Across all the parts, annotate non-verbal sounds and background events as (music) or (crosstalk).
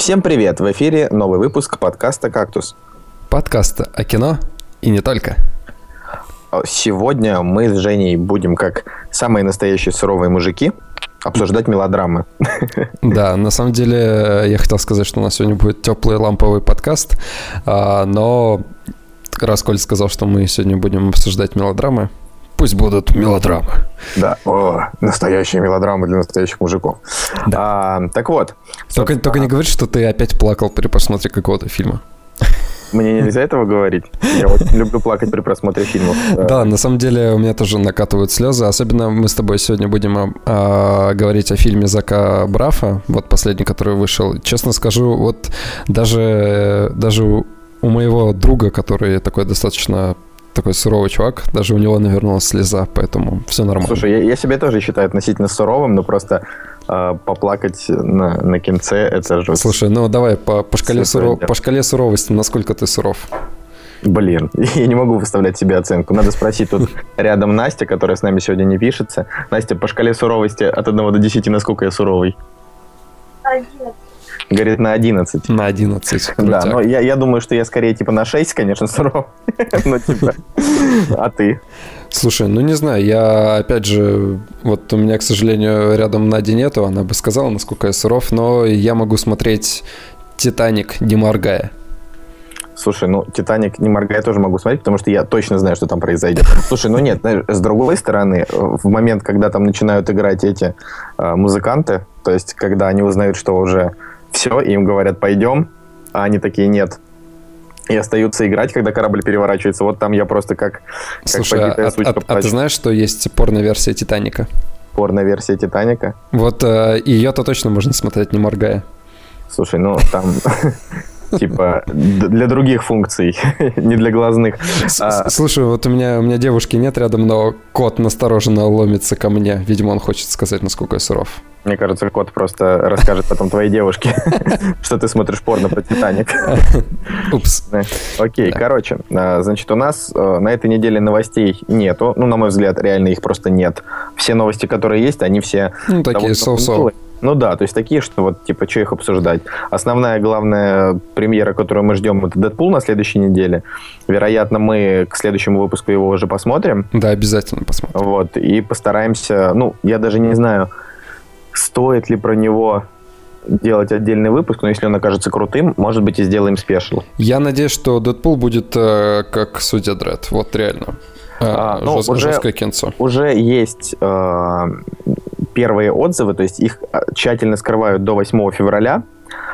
Всем привет! В эфире новый выпуск подкаста «Кактус». Подкаста о кино и не только. Сегодня мы с Женей будем, как самые настоящие суровые мужики, обсуждать мелодрамы. (laughs) Да, на самом деле я хотел сказать, что у нас сегодня будет теплый ламповый подкаст, а, но раз Коль сказал, что мы сегодня будем обсуждать мелодрамы, пусть будут мелодрамы. Да, о, настоящие мелодрамы для настоящих мужиков. Да. А, так вот. Только, только не говори, что ты опять плакал при просмотре какого-то фильма. Мне нельзя этого говорить. Я очень люблю плакать при просмотре фильмов. (laughs) Да, на самом деле у меня тоже накатывают слезы. Особенно мы с тобой сегодня будем а, говорить о фильме Зака Брафа, вот последний, который вышел. Честно скажу, вот даже, даже у моего друга, который такой достаточно такой суровый чувак, даже у него навернулась слеза, поэтому все нормально. Слушай, я, я себя тоже считаю относительно суровым, но просто э, поплакать на, на кинце это же... Слушай, ну давай по, по, шкале суров... по шкале суровости, насколько ты суров? Блин, (laughs) я не могу выставлять себе оценку. Надо спросить тут (laughs) рядом Настя, которая с нами сегодня не пишется. Настя, по шкале суровости от 1 до 10, насколько я суровый? Один. Говорит, на 11. На 11. Крутяк. Да, но я, я думаю, что я скорее типа на 6, конечно, (laughs) суров. но типа, а ты? Слушай, ну не знаю, я опять же, вот у меня, к сожалению, рядом Нади нету, она бы сказала, насколько я суров, но я могу смотреть «Титаник», не моргая. Слушай, ну, «Титаник» не моргая тоже могу смотреть, потому что я точно знаю, что там произойдет. Слушай, ну нет, с другой стороны, в момент, когда там начинают играть эти э, музыканты, то есть, когда они узнают, что уже все, им говорят, пойдем, а они такие, нет. И остаются играть, когда корабль переворачивается. Вот там я просто как, Слушай, как а, а, а ты знаешь, что есть порно-версия Титаника? Порно-версия Титаника? Вот э, ее-то точно можно смотреть, не моргая. Слушай, ну там (laughs) типа для других функций, (laughs) не для глазных. А слушай, вот у меня у меня девушки нет рядом, но кот настороженно ломится ко мне. Видимо, он хочет сказать, насколько я суров. Мне кажется, кот просто расскажет потом твоей девушке, (laughs) что ты смотришь порно про Титаник. (laughs) Упс. Окей, короче, а, значит, у нас э, на этой неделе новостей нету. Ну, на мой взгляд, реально их просто нет. Все новости, которые есть, они все... Ну, такие соу-соу. Ну да, то есть такие, что вот, типа, что их обсуждать. Основная, главная премьера, которую мы ждем, это Дэдпул на следующей неделе. Вероятно, мы к следующему выпуску его уже посмотрим. Да, обязательно посмотрим. Вот, и постараемся, ну, я даже не знаю, стоит ли про него делать отдельный выпуск, но если он окажется крутым, может быть, и сделаем спешл. Я надеюсь, что Дэдпул будет э, как Судья Дред, вот реально. Э, а, ну, Жест, уже, жесткое кинцо. Уже есть э, первые отзывы, то есть их э, тщательно скрывают до 8 февраля,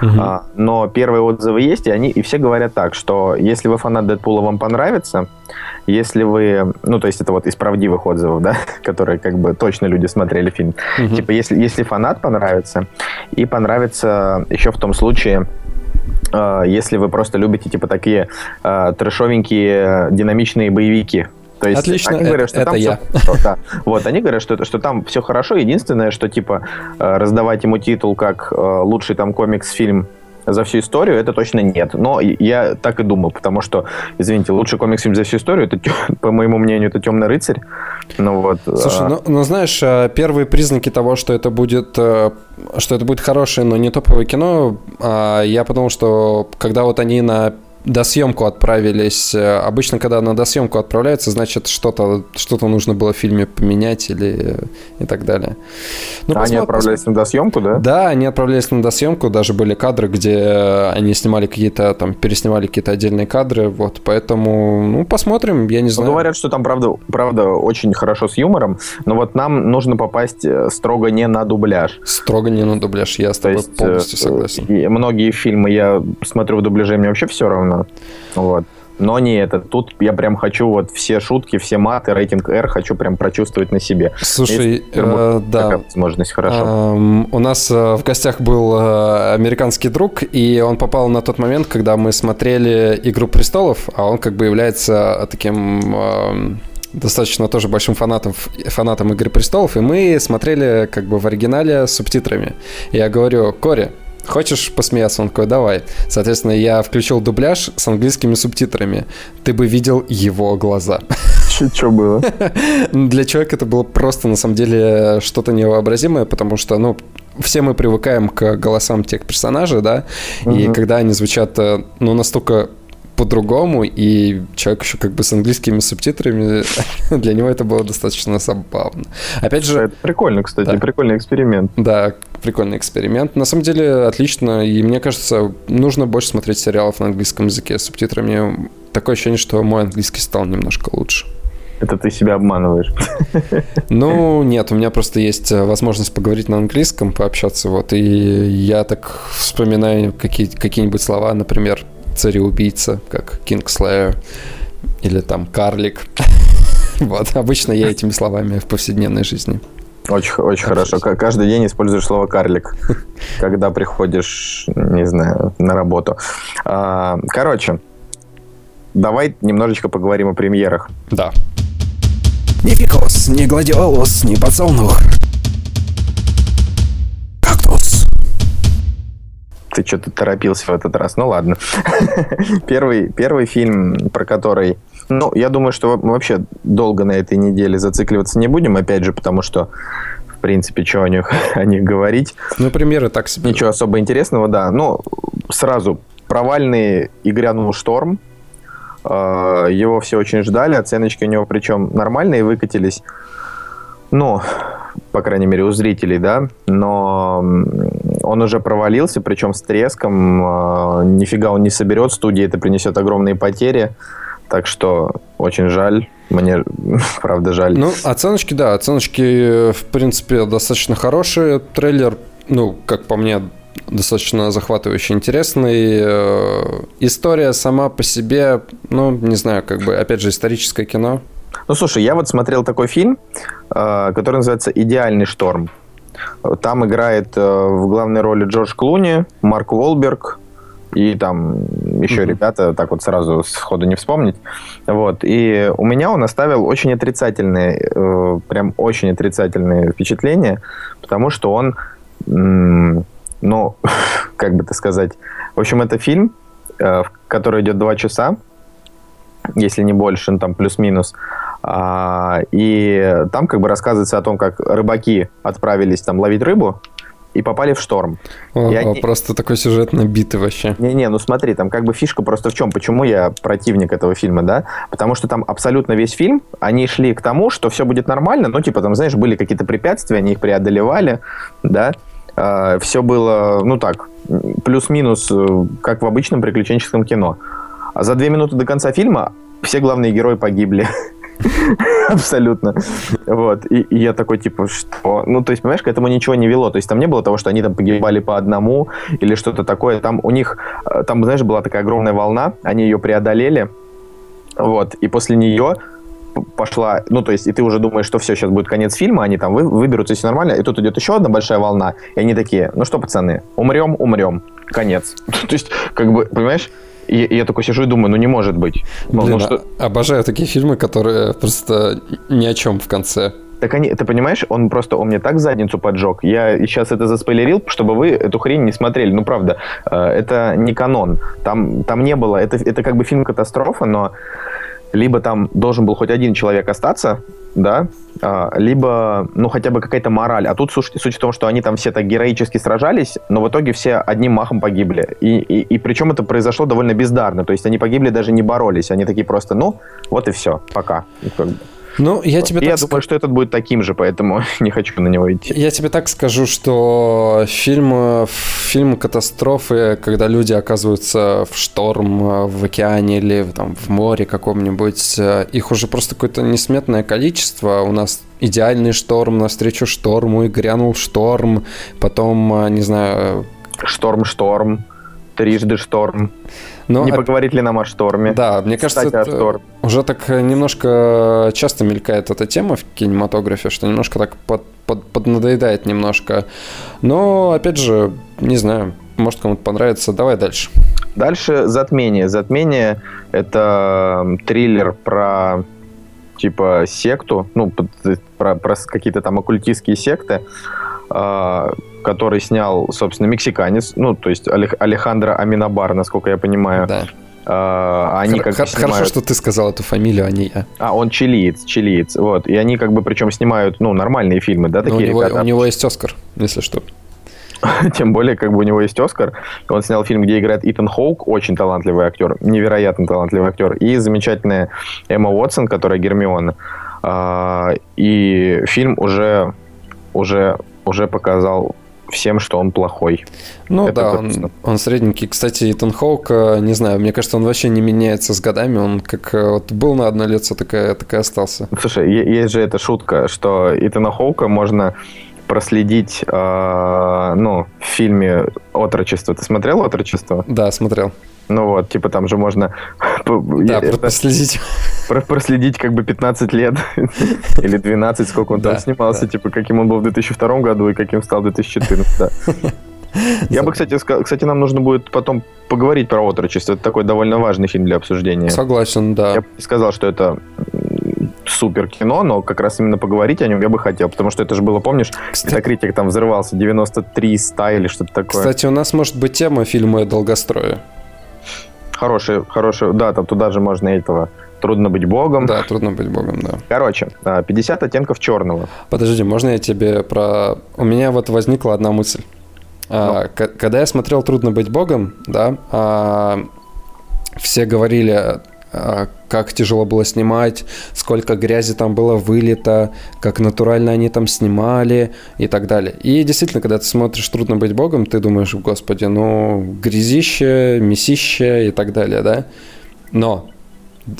угу. а, но первые отзывы есть, и они и все говорят так, что если вы фанат Дэдпула, вам понравится, если вы, ну то есть это вот из правдивых отзывов, да, (laughs) которые как бы точно люди смотрели фильм, угу. типа если если фанат понравится и понравится еще в том случае, э, если вы просто любите типа такие э, трэшовенькие динамичные боевики, то есть Отлично, они говорят, что это, там я. Все, да. Вот, они говорят, что, что там все хорошо. Единственное, что типа э, раздавать ему титул как э, лучший там комикс-фильм за всю историю, это точно нет. Но я так и думал, потому что, извините, лучший комикс-фильм за всю историю, это, (laughs) по моему мнению, это «Темный рыцарь». Ну вот. Слушай, а... ну, ну знаешь, э, первые признаки того, что это будет, что это будет хорошее, но не топовое кино, а, я подумал, что когда вот они на досъемку отправились. Э, обычно, когда на досъемку отправляются, значит, что-то что нужно было в фильме поменять или и так далее. Ну, а они отправлялись на досъемку, да? Да, они отправлялись на досъемку. Даже были кадры, где они снимали какие-то, там, переснимали какие-то отдельные кадры. Вот, поэтому, ну, посмотрим, я не ну, знаю. Ну, говорят, что там, правда, правда, очень хорошо с юмором, но вот нам нужно попасть э, строго не на дубляж. Строго не на дубляж, я с тобой есть, полностью э, согласен. Многие фильмы я смотрю в дубляже, мне вообще все равно Вот. Но не это. Тут я прям хочу вот все шутки, все маты, рейтинг R хочу прям прочувствовать на себе. Слушай, э, да. возможность, хорошо. Э, у нас э, в гостях был э, американский друг, и он попал на тот момент, когда мы смотрели «Игру престолов», а он как бы является таким... Э, достаточно тоже большим фанатом, фанатом «Игры престолов», и мы смотрели как бы в оригинале с субтитрами. Я говорю, Кори, Хочешь посмеяться? Он такой, давай. Соответственно, я включил дубляж с английскими субтитрами. Ты бы видел его глаза. Что было? (laughs) Для человека это было просто, на самом деле, что-то невообразимое, потому что, ну, все мы привыкаем к голосам тех персонажей, да, угу. и когда они звучат, э, ну, настолько по-другому, и человек еще как бы с английскими субтитрами, (laughs) для него это было достаточно забавно. Опять же... Это прикольно, кстати, да. прикольный эксперимент. Да, прикольный эксперимент. На самом деле отлично, и мне кажется, нужно больше смотреть сериалов на английском языке с субтитрами. Такое ощущение, что мой английский стал немножко лучше. Это ты себя обманываешь. (laughs) Ну, нет, у меня просто есть э, возможность поговорить на английском, пообщаться, вот, и я так вспоминаю какие, какие-нибудь слова, например, цареубийца, как Kingslayer, или там карлик. (laughs) Вот, обычно я этими словами в повседневной жизни. Очень, очень хорошо. Каждый день используешь слово карлик, (laughs) когда приходишь, не знаю, на работу. А, короче, давай немножечко поговорим о премьерах. Да. Ни фикус, ни гладиолус, ни подсолнух. Кактус. Ты что-то торопился в этот раз. Ну ладно. (laughs) первый, первый фильм, про который... Ну, я думаю, что мы вообще долго на этой неделе зацикливаться не будем, опять же, потому что в принципе, что о них, (laughs) о них говорить. Ну, примеры так себе. Ничего особо интересного, да. Ну, сразу провальный и грянул шторм. А, его все очень ждали, оценочки у него причем нормальные выкатились. Ну, по крайней мере, у зрителей, да, но он уже провалился, причем с треском. А, нифига он не соберет, студии это принесет огромные потери. Так что очень жаль. Мне, (laughs) правда, жаль. Ну, оценочки, да, оценочки, в принципе, достаточно хорошие. Трейлер, ну, как по мне, достаточно захватывающий, интересный. Э, история сама по себе, ну, не знаю, как бы, опять же, историческое кино. Ну, слушай, я вот смотрел такой фильм, э, который называется «Идеальный шторм». Там играет э, в главной роли Джордж Клуни, Марк Уолберг и там еще mm-hmm. ребята, так вот сразу сходу не вспомнить. Вот. И у меня он оставил очень отрицательные, прям очень отрицательные впечатления, потому что он ну, (laughs) как бы это сказать. В общем, это фильм, э, который идет два часа, если не больше, ну, там плюс-минус. А, и там как бы рассказывается о том, как рыбаки отправились там ловить рыбу, и попали в шторм. О, и они... Просто такой сюжет набитый вообще. Не-не, ну смотри, там как бы фишка просто в чем, почему я противник этого фильма, да? Потому что там абсолютно весь фильм, они шли к тому, что все будет нормально, ну типа там, знаешь, были какие-то препятствия, они их преодолевали, да, э, все было, ну так, плюс-минус, э, как в обычном приключенческом кино. А за две минуты до конца фильма все главные герои погибли. (laughs) (laughs) Абсолютно. Вот. И, и я такой, типа, что? Ну, то есть, понимаешь, к этому ничего не вело. То есть, там не было того, что они там погибали по одному или что-то такое. Там у них, э, там, знаешь, была такая огромная волна, они ее преодолели. Вот. И после нее пошла, ну, то есть, и ты уже думаешь, что все, сейчас будет конец фильма, они там вы, выберутся, все нормально, и тут идет еще одна большая волна, и они такие, ну что, пацаны, умрем, умрем, конец. (laughs) то есть, как бы, понимаешь, и, и я такой сижу и думаю, ну не может быть. Блин, ну, что... обожаю такие фильмы, которые просто ни о чем в конце. Так они, ты понимаешь, он просто, он мне так задницу поджег. Я сейчас это заспойлерил, чтобы вы эту хрень не смотрели. Ну, правда, э, это не канон. Там, там не было, это, это как бы фильм катастрофа, но либо там должен был хоть один человек остаться, да, а, либо, ну, хотя бы какая-то мораль. А тут суть, суть в том, что они там все так героически сражались, но в итоге все одним махом погибли. И, и, и причем это произошло довольно бездарно. То есть они погибли, даже не боролись. Они такие просто, ну, вот и все, пока. Ну, я тебе Я думаю, что этот будет таким же, поэтому (laughs) не хочу на него идти. Я тебе так скажу, что фильм, фильм катастрофы, когда люди оказываются в шторм в океане или там, в море каком-нибудь, их уже просто какое-то несметное количество. У нас идеальный шторм, навстречу шторму, и грянул шторм, потом, не знаю... Шторм-шторм, трижды шторм. Но, не поговорить ли нам о шторме? Да, мне кажется, Кстати, это уже так немножко часто мелькает эта тема в кинематографе, что немножко так под, под, поднадоедает немножко. Но, опять же, не знаю, может кому-то понравится. Давай дальше. Дальше «Затмение». «Затмение» — это триллер про типа секту, ну, про, про какие-то там оккультистские секты. А, который снял, собственно, мексиканец, ну, то есть Алехандро Аминабар, насколько я понимаю. Да. А, они как Хорошо, снимают... что ты сказал эту фамилию, а не я. А, он чилиец, чилиец, вот. И они как бы причем снимают, ну, нормальные фильмы, да, такие у него, ребята. У него есть Оскар, если что. (laughs) Тем более, как бы у него есть Оскар. Он снял фильм, где играет Итан Хоук, очень талантливый актер, невероятно талантливый актер. И замечательная Эмма Уотсон, которая Гермиона. А, и фильм уже, уже, уже показал всем, что он плохой. Ну Это да, он, он средненький. Кстати, Итан Хоук, э, не знаю, мне кажется, он вообще не меняется с годами. Он как э, вот был на одно лицо, так и, так и остался. Слушай, есть же эта шутка, что Итана Хоука можно проследить, э, ну, в фильме «Отрочество». Ты смотрел «Отрочество»? Да, смотрел. Ну вот, типа там же можно... (laughs) Да, это, проследить. Проследить как бы 15 лет (laughs) или 12, сколько он там снимался, типа каким он был в 2002 году и каким стал в 2014, (laughs) Я бы, кстати, кстати, нам нужно будет потом поговорить про отрочество. Это такой довольно важный фильм для обсуждения. Согласен, да. Я бы сказал, что это супер кино, но как раз именно поговорить о нем я бы хотел, потому что это же было, помнишь, критик там взрывался 93 100 или что-то такое. Кстати, у нас может быть тема фильма «Долгостроя». Хороший, хороший, да, там туда же можно этого Трудно быть богом. Да, трудно быть богом, да. Короче, 50 а, оттенков черного. Подожди, можно я тебе про... У меня вот возникла одна мысль. А, ну. Когда я смотрел «Трудно быть богом», да, а, все говорили как тяжело было снимать, сколько грязи там было вылито, как натурально они там снимали и так далее. И действительно, когда ты смотришь «Трудно быть богом», ты думаешь, господи, ну, грязище, месище и так далее, да? Но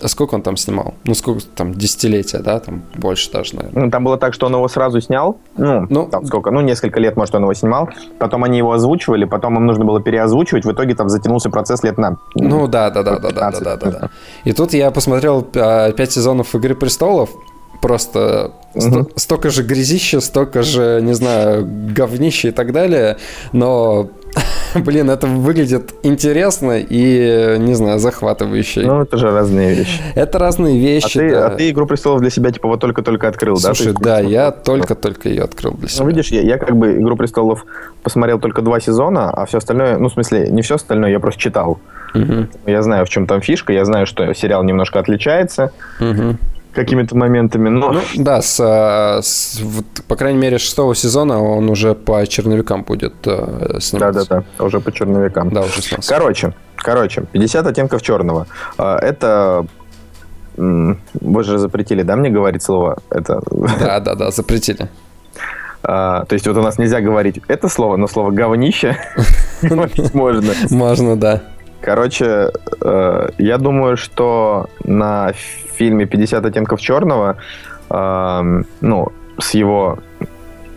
а сколько он там снимал? Ну, сколько там, десятилетия, да, там больше даже, наверное. Ну, там было так, что он его сразу снял. Ну, ну там сколько? Ну, несколько лет, может, он его снимал. Потом они его озвучивали, потом им нужно было переозвучивать. В итоге там затянулся процесс лет на. Ну да, да, да, да, да, да, да, да. И тут я посмотрел а, пять сезонов Игры престолов просто угу. столько же грязища, столько же, не знаю, говнища и так далее, но (laughs) блин, это выглядит интересно и, не знаю, захватывающе. Ну, это же разные вещи. Это разные вещи, а ты, да. А ты «Игру престолов» для себя, типа, вот только-только открыл, Слушай, да? Слушай, да, я только-только ее открыл для себя. Ну, видишь, я, я как бы «Игру престолов» посмотрел только два сезона, а все остальное, ну, в смысле, не все остальное, я просто читал. Угу. Я знаю, в чем там фишка, я знаю, что сериал немножко отличается. Угу какими-то моментами. Но... Ну, да, с, а, с, по крайней мере, шестого сезона он уже по черновикам будет э, сниматься. Да-да-да, уже по черновикам. Да, уже снялся. Короче, короче, 50 оттенков черного. А, это вы же запретили, да, мне говорить слово? Это... Да, да, да, запретили. А, то есть вот у нас нельзя говорить это слово, но слово говнище (laughs) (laughs) можно. Можно, да. Короче, э, я думаю, что на фильме «50 оттенков черного», э, ну, с его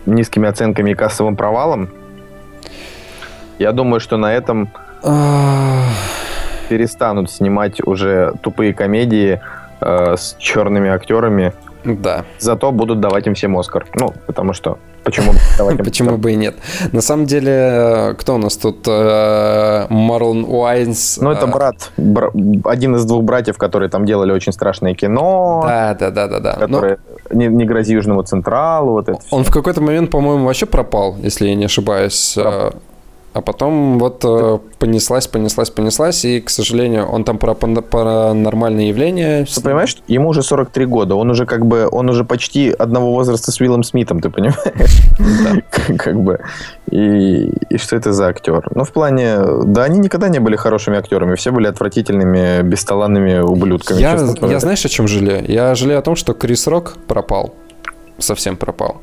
низкими оценками и кассовым провалом, я думаю, что на этом перестанут снимать уже тупые комедии э, с черными актерами. Да. Зато будут давать им всем Оскар. Ну, потому что Почему, (laughs) Почему бы и нет? На самом деле, кто у нас тут? Э, Марлон Уайнс. Ну, это э, брат, один из двух братьев, которые там делали очень страшное кино. Да, да, да, да, да. Которые не, не грози Южному Централу. Вот это он в какой-то момент, по-моему, вообще пропал, если я не ошибаюсь. А потом вот э, понеслась, понеслась, понеслась, и, к сожалению, он там про паранормальные явления. Ты понимаешь, ему уже 43 года, он уже как бы, он уже почти одного возраста с Уиллом Смитом, ты понимаешь? (laughs) (laughs) Как бы. И, и что это за актер? Ну, в плане, да, они никогда не были хорошими актерами, все были отвратительными, бесталанными ублюдками. Я, я знаешь, о чем жалею? Я жалею о том, что Крис Рок пропал. Совсем пропал.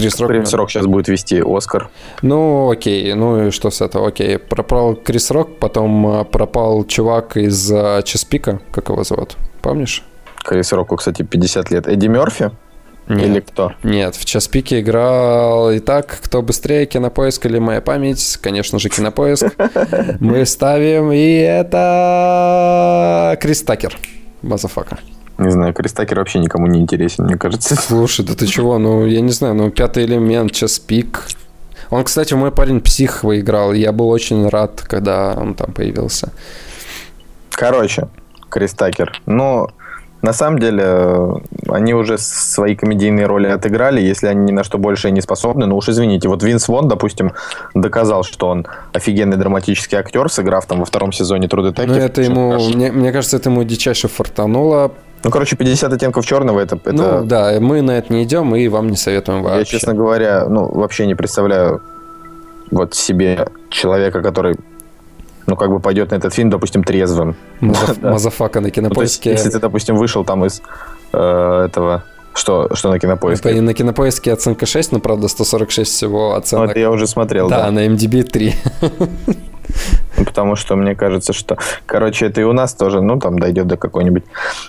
Крис Рок... Крис Рок сейчас будет вести Оскар. Ну, окей, ну и что с этого? Окей, пропал Крис Рок, потом а, пропал чувак из а, Чеспика, как его зовут, помнишь? Крис Року, кстати, 50 лет. Эдди Мерфи? Нет, или кто? Нет, в Часпике играл Итак, кто быстрее, Кинопоиск или Моя память? Конечно же, Кинопоиск. (laughs) Мы ставим, и это Крис Такер. Motherfucker. Не знаю, Крис Такер вообще никому не интересен, мне кажется. (laughs) Слушай, да ты чего? Ну, я не знаю, ну, пятый элемент, час пик. Он, кстати, мой парень псих выиграл, и я был очень рад, когда он там появился. Короче, Крис Такер. Ну, на самом деле, они уже свои комедийные роли отыграли, если они ни на что больше не способны. Ну уж извините, вот Винс Вон, допустим, доказал, что он офигенный драматический актер, сыграв там во втором сезоне True Detective. Ну это ему, мне, мне кажется, это ему дичайше фартануло, ну, короче, 50 оттенков черного это, это... Ну, да, мы на это не идем и вам не советуем вообще. Я, честно говоря, ну, вообще не представляю, вот себе человека, который ну, как бы пойдет на этот фильм, допустим, трезвым. (laughs) Motherfucker на кинопоиске. Ну, есть, если ты, допустим, вышел там из э, этого что, что на кинопоиске? На кинопоиске оценка 6, но правда 146 всего оценок. Ну, это я уже смотрел, да. Да, на IMDb 3. (laughs) (laughs) Потому что мне кажется, что... Короче, это и у нас тоже, ну, там дойдет до какой-нибудь...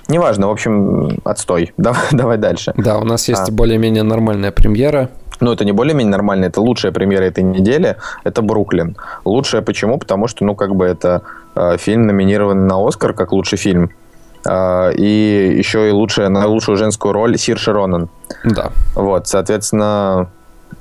Неважно, в общем, отстой. (laughs) Давай, давай дальше. Да, у нас есть а. более-менее нормальная премьера. Ну, это не более-менее нормально, это лучшая премьера этой недели. Это «Бруклин». Лучшая почему? Потому что, ну, как бы это э, фильм номинирован на «Оскар» как лучший фильм. Э, и еще и лучшая, на лучшую женскую роль Сир Широнан. Да. Вот, соответственно,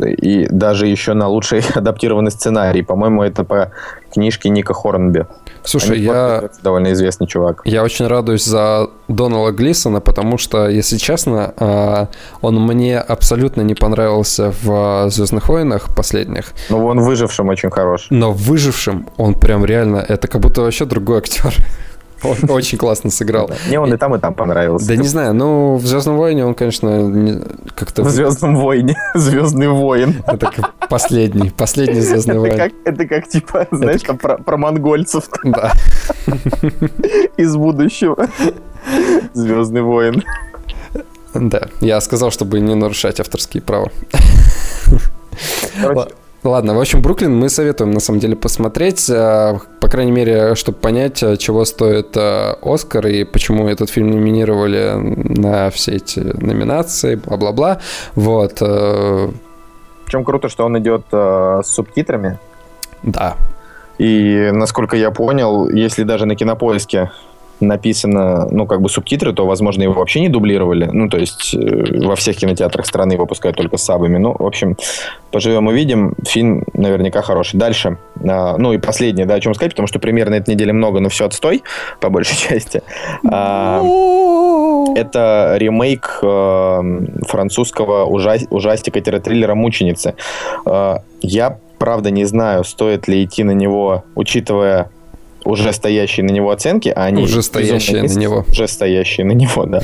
и даже еще на лучший (laughs) адаптированный сценарий. По-моему, это по книжке Ника Хорнби. Слушай, Они я... Довольно известный чувак. Я очень радуюсь за Донала Глисона, потому что, если честно, а, он мне абсолютно не понравился в «Звездных войнах» последних. Ну, он выжившим очень хорош. Но выжившим он прям реально... Это как будто вообще другой актер. Он (laughs) очень классно сыграл. Мне он и там, и там понравился. Да не знаю, ну, в «Звездном войне» он, конечно, как-то... В «Звездном войне». (laughs) «Звездный воин». Это последний, последний «Звездный воин». Это как, типа, знаешь, там про монгольцев. Да. (laughs) Из будущего. «Звездный воин». Да, я сказал, чтобы не нарушать авторские права. Короче, Ладно, в общем, Бруклин мы советуем на самом деле посмотреть, э, по крайней мере, чтобы понять, э, чего стоит э, Оскар и почему этот фильм номинировали на все эти номинации, бла-бла-бла. Вот. Причем круто, что он идет с субтитрами. Да. И, насколько я понял, если даже на кинопоиске написано, ну, как бы субтитры, то, возможно, его вообще не дублировали. Ну, то есть э, во всех кинотеатрах страны выпускают только с сабами. Ну, в общем, поживем увидим. Фильм наверняка хороший. Дальше. А, ну, и последнее, да, о чем сказать, потому что примерно этой недели много, но все отстой, по большей (laughs) части. А, это ремейк а, французского ужас, ужастика-триллера «Мученицы». А, я, правда, не знаю, стоит ли идти на него, учитывая уже стоящие на него оценки, а они... Уже стоящие на него. Уже стоящие на него, да.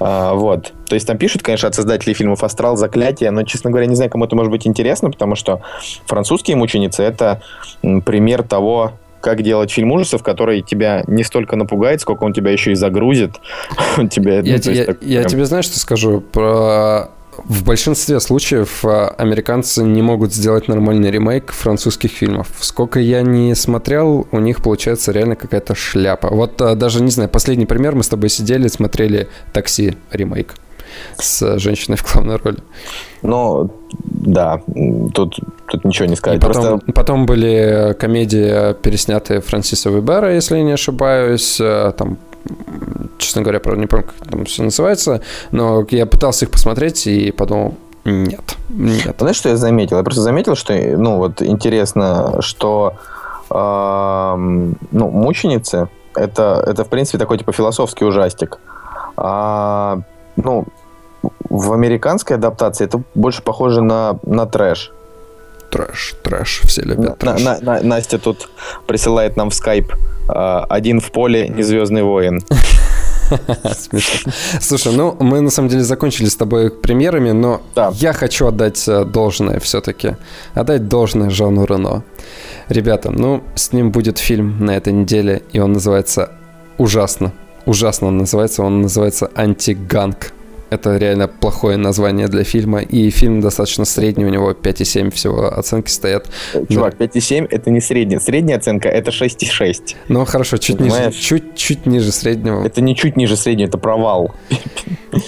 А, вот. То есть там пишут, конечно, от создателей фильмов «Астрал», «Заклятие», но, честно говоря, не знаю, кому это может быть интересно, потому что французские мученицы — это пример того, как делать фильм ужасов, который тебя не столько напугает, сколько он тебя еще и загрузит. (laughs) Он тебя, я, ну, я, так, я прям... тебе знаешь, что скажу? Про в большинстве случаев а, американцы не могут сделать нормальный ремейк французских фильмов. Сколько я не смотрел, у них получается реально какая-то шляпа. Вот а, даже, не знаю, последний пример, мы с тобой сидели, смотрели «Такси» ремейк с женщиной в главной роли. Ну, да, тут, тут ничего не сказать. И потом, Просто... потом были комедии, переснятые Франсиса Вебера, если я не ошибаюсь, там честно говоря, правда, не помню, как там все называется, но я пытался их посмотреть и подумал, нет, нет. Знаешь, что я заметил? Я просто заметил, что, ну, вот интересно, что, э, ну, мученицы, это, это, в принципе, такой, типа, философский ужастик. А, ну, в американской адаптации это больше похоже на, на трэш. Трэш, трэш, все любят трэш. На, на, Настя тут присылает нам в скайп один в поле, не звездный воин. (laughs) Слушай, ну мы на самом деле закончили с тобой премьерами, но да. я хочу отдать э, должное все-таки. Отдать должное Жану Рено. Ребята, ну с ним будет фильм на этой неделе, и он называется ужасно. Ужасно он называется. Он называется «Антиганг». Это реально плохое название для фильма. И фильм достаточно средний, у него 5,7 всего оценки стоят. Чувак, 5,7 это не средняя. Средняя оценка это 6,6. Ну хорошо, чуть ниже, чуть, чуть ниже среднего. Это не чуть ниже среднего, это провал.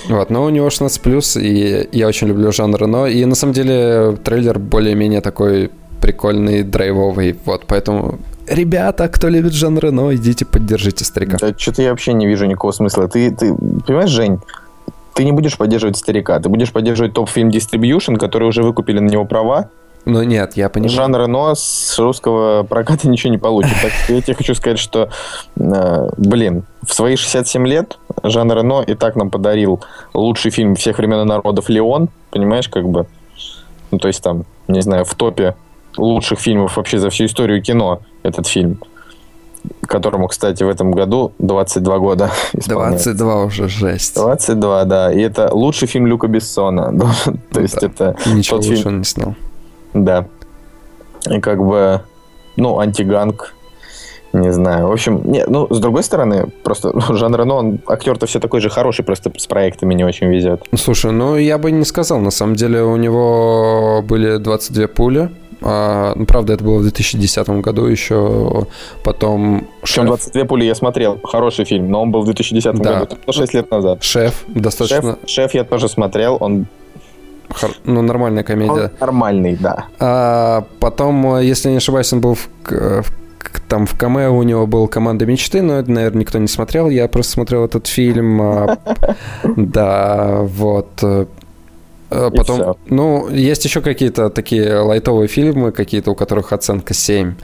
Вот, но у него 16 плюс, и я очень люблю жанр Рено. И на самом деле трейлер более-менее такой прикольный, драйвовый. Вот, поэтому ребята, кто любит жанр Рено, идите поддержите старика. Да, что-то я вообще не вижу никакого смысла. Ты, ты понимаешь, Жень, ты не будешь поддерживать старика, ты будешь поддерживать топ-фильм Distribution, который уже выкупили на него права. Ну нет, я понимаю. Жан Рено с русского проката (laughs) ничего не получит. Так я тебе хочу сказать, что, э, блин, в свои 67 лет Жан Рено и так нам подарил лучший фильм всех времен и народов «Леон», понимаешь, как бы, ну, то есть там, не знаю, в топе лучших фильмов вообще за всю историю кино этот фильм которому, кстати, в этом году 22 года 22 уже жесть. 22, да. И это лучший фильм Люка Бессона. (laughs) То есть это Ничего лучше фильм... он не снял. Да. И как бы, ну, антиганг, не знаю. В общем, не, ну, с другой стороны, просто ну, Жан Рено, он актер-то все такой же хороший, просто с проектами не очень везет. Слушай, ну, я бы не сказал. На самом деле у него были 22 пули. А, ну, правда, это было в 2010 году еще. Потом... Причем 22 пули я смотрел. Хороший фильм, но он был в 2010 да. году. Это 6 лет назад. Шеф, достаточно... Шеф, Шеф я тоже смотрел. Он ну, нормальная комедия. Он нормальный, да. А потом, если не ошибаюсь, он был в, в там в камео у него был «Команда мечты», но это, наверное, никто не смотрел. Я просто смотрел этот фильм. А, (laughs) да, вот. Э, потом, ну, есть еще какие-то такие лайтовые фильмы, какие-то, у которых оценка 7.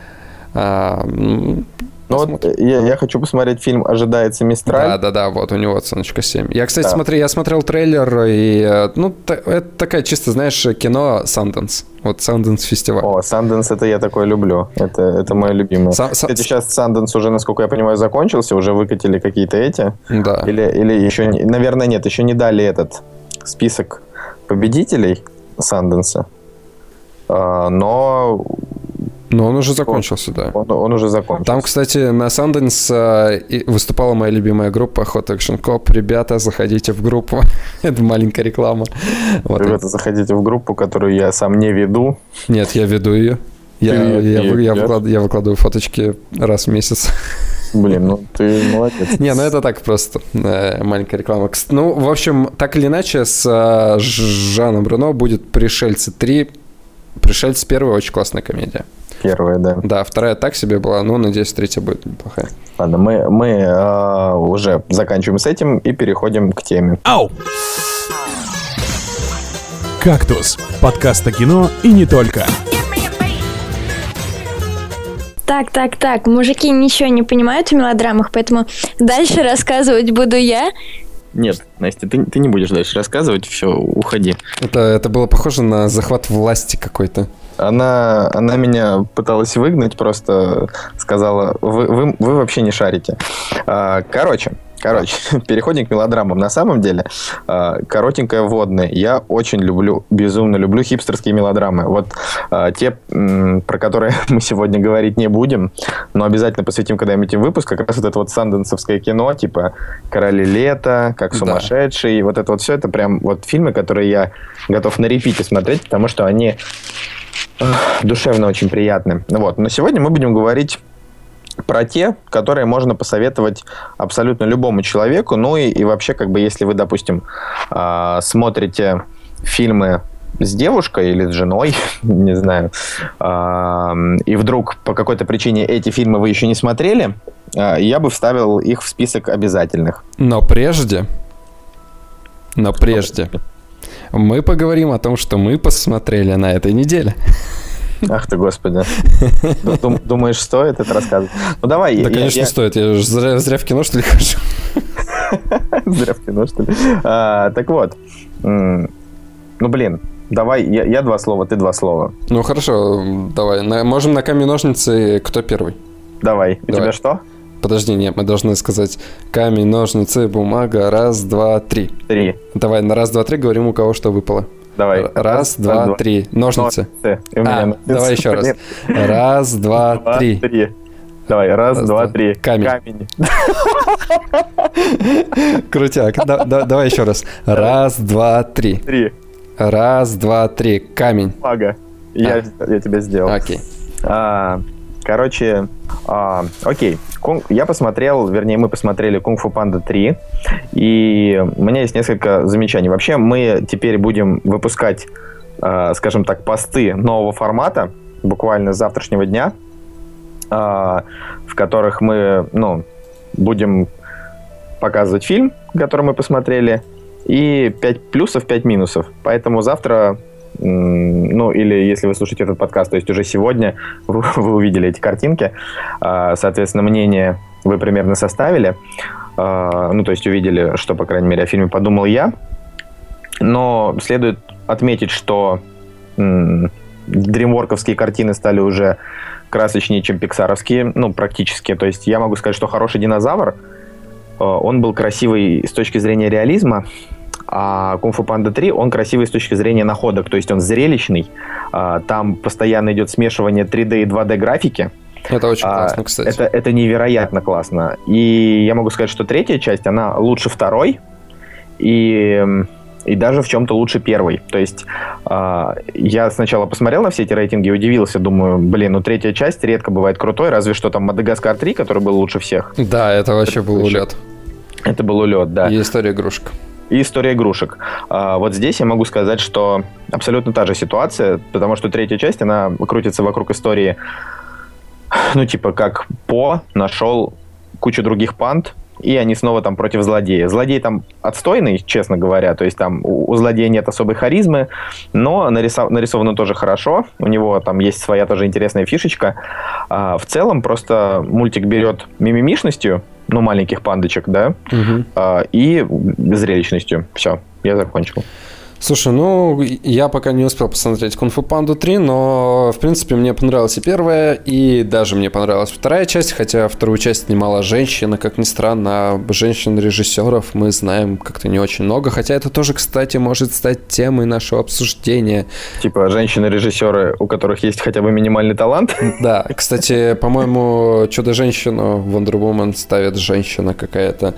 Ну вот я, я хочу посмотреть фильм «Ожидается Мистраль». Да, да, да, вот у него оценочка 7. Я, кстати, да. смотри, я смотрел трейлер, и, э, ну, это такая чисто, знаешь, кино Sundance. Вот Sundance фестиваль. О, Sundance это я такое люблю. Это, это мое любимое. Са- Кстати, сейчас Sundance уже, насколько я понимаю, закончился, уже выкатили какие-то эти. Да. Или, или еще, наверное, нет, еще не дали этот список победителей Санденса. Но но он уже закончился, он, да. Он, он уже закончился. Там, кстати, на Sundance э, выступала моя любимая группа Hot Action Cop. Ребята, заходите в группу. (laughs) Это маленькая реклама. Вот. Ребята, заходите в группу, которую я сам не веду. Нет, я веду ее. Я, я, я, я, выклад, я выкладываю фоточки раз в месяц. (laughs) Блин, ну ты молодец. Не, ну это так просто. Э, маленькая реклама. Ну, в общем, так или иначе, с э, Жаном Бруно будет «Пришельцы 3». «Пришельцы» первая очень классная комедия первая, да. Да, вторая так себе была, но надеюсь, третья будет неплохая. Ладно, мы, мы э, уже заканчиваем с этим и переходим к теме. Ау! «Кактус» – подкаст о кино и не только. Так, так, так, мужики ничего не понимают в мелодрамах, поэтому дальше рассказывать буду я. Нет, Настя, ты, ты не будешь дальше рассказывать, все, уходи. Это, это было похоже на захват власти какой-то. Она, она меня пыталась выгнать, просто сказала, вы, вы, вы вообще не шарите. А, короче, Короче, (laughs) переходим к мелодрамам. На самом деле, а, коротенькое вводное. Я очень люблю, безумно люблю хипстерские мелодрамы. Вот а, те, про которые (laughs) мы сегодня говорить не будем, но обязательно посвятим когда-нибудь им выпуск. Как раз вот это вот санденсовское кино, типа «Короли лета», «Как сумасшедший». Да. Вот это вот все, это прям вот фильмы, которые я готов на репите смотреть, потому что они душевно очень приятны. Вот. Но сегодня мы будем говорить про те, которые можно посоветовать абсолютно любому человеку. Ну и, и вообще, как бы, если вы, допустим, э, смотрите фильмы с девушкой или с женой, (laughs) не знаю, э, и вдруг по какой-то причине эти фильмы вы еще не смотрели, э, я бы вставил их в список обязательных. Но прежде, но прежде, мы поговорим о том, что мы посмотрели на этой неделе. (laughs) Ах ты, господи. Думаешь, стоит это рассказывать? Ну давай. Да, конечно, стоит. Я же зря, зря в кино, что ли, хожу. (laughs) Зря в кино, что ли. А, так вот. Ну, блин, Давай, я, я два слова, ты два слова. Ну хорошо, давай. На, можем на камень ножницы. Кто первый? Давай. У давай. тебя что? Подожди, нет, мы должны сказать камень, ножницы, бумага. Раз, два, три. Три. Давай, на раз, два, три говорим, у кого что выпало. Давай. Раз, два, два, три. Ножницы. Ножницы. А, давай еще раз. Раз, два, два три. три. Давай, раз, раз два, три. Камень. Камень. (laughs) Крутяк. Да, да, давай еще раз. Раз, два, три. Три. Раз, два, три. Камень. Мага. Я, а. я тебя сделал. Окей. А, короче, а, окей. Я посмотрел, вернее, мы посмотрели Кунг-фу Панда 3, и у меня есть несколько замечаний. Вообще, мы теперь будем выпускать, э, скажем так, посты нового формата, буквально с завтрашнего дня, э, в которых мы, ну, будем показывать фильм, который мы посмотрели, и 5 плюсов, 5 минусов. Поэтому завтра ну, или если вы слушаете этот подкаст, то есть уже сегодня (laughs) вы, вы увидели эти картинки, а, соответственно, мнение вы примерно составили, а, ну, то есть увидели, что, по крайней мере, о фильме подумал я, но следует отметить, что дримворковские картины стали уже красочнее, чем пиксаровские, ну, практически, то есть я могу сказать, что «Хороший динозавр», а, он был красивый с точки зрения реализма, А Кунг-фу Панда 3, он красивый с точки зрения находок, то есть он зрелищный. А, там постоянно идет смешивание 3D и 2D графики. Это очень а, классно, кстати. Это, это невероятно классно. И я могу сказать, что третья часть, она лучше второй. И и даже в чем-то лучше первой. То есть э, я сначала посмотрел на все эти рейтинги и удивился, думаю, блин, ну третья часть редко бывает крутой, разве что там Мадагаскар 3, который был лучше всех. Да, это вообще это был улет. Это был улет, да. И история игрушек. И история игрушек. А, вот здесь я могу сказать, что абсолютно та же ситуация, потому что третья часть, она крутится вокруг истории, ну, типа, как По нашел кучу других панд, и они снова там против злодея. Злодей там отстойный, честно говоря, то есть там у, у злодея нет особой харизмы, но нарисов, нарисовано тоже хорошо, у него там есть своя тоже интересная фишечка. А, в целом просто мультик берет мимимишностью, ну, маленьких пандочек, да, угу. а, и зрелищностью. Все, я закончил. Слушай, ну, я пока не успел посмотреть Кунг-фу Панду 3, но, в принципе, мне понравилась и первая, и даже мне понравилась вторая часть, хотя вторую часть снимала женщина, как ни странно, а женщин-режиссеров мы знаем как-то не очень много, хотя это тоже, кстати, может стать темой нашего обсуждения. Типа женщины-режиссеры, у которых есть хотя бы минимальный талант? (laughs) Да, кстати, по-моему, Чудо-женщину Wonder Woman ставит женщина какая-то.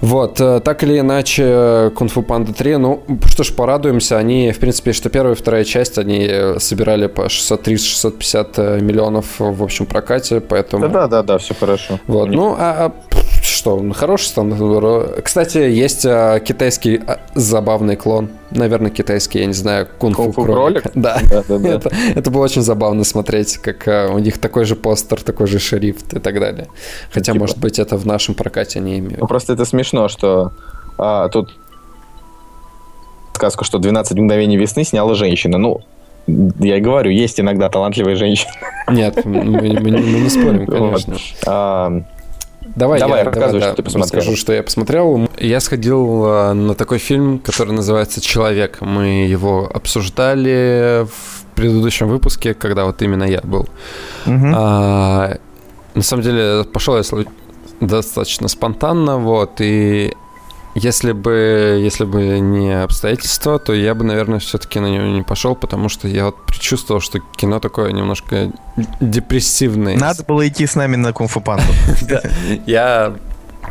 Вот, э, так или иначе, Кунг-фу Панда 3, ну, что ж, пора порадуемся. Они, в принципе, что первая и вторая часть, они э, собирали по 630-650 э, миллионов в общем прокате, поэтому... Да-да-да, все хорошо. Вот, ну, а, а что, хороший стандарт. Кстати, есть а, китайский а, забавный клон. Наверное, китайский, я не знаю, кунг-фу кролик. (laughs) Да. да, да, да. это, это было очень забавно смотреть, как а, у них такой же постер, такой же шрифт и так далее. Хотя, типа... может быть, это в нашем прокате не имеют. Ну, просто это смешно, что а, тут сказку, что «12 мгновений весны» сняла женщина. Ну, я и говорю, есть иногда талантливые женщины. Нет, мы, мы, мы, не спорим, конечно. Вот. А, Давай, Давай я рассказывай, давай, что ты посмотрел. Расскажу, что я посмотрел. Я сходил а, на такой фильм, который называется «Человек». Мы его обсуждали в предыдущем выпуске, когда вот именно я был. Угу. А, на самом деле, пошел я достаточно спонтанно, вот, и если бы, если бы не обстоятельства, то я бы, наверное, все-таки на него не пошел, потому что я вот предчувствовал, что кино такое немножко депрессивное. Надо было идти с нами на кунг-фу панду. (laughs) Я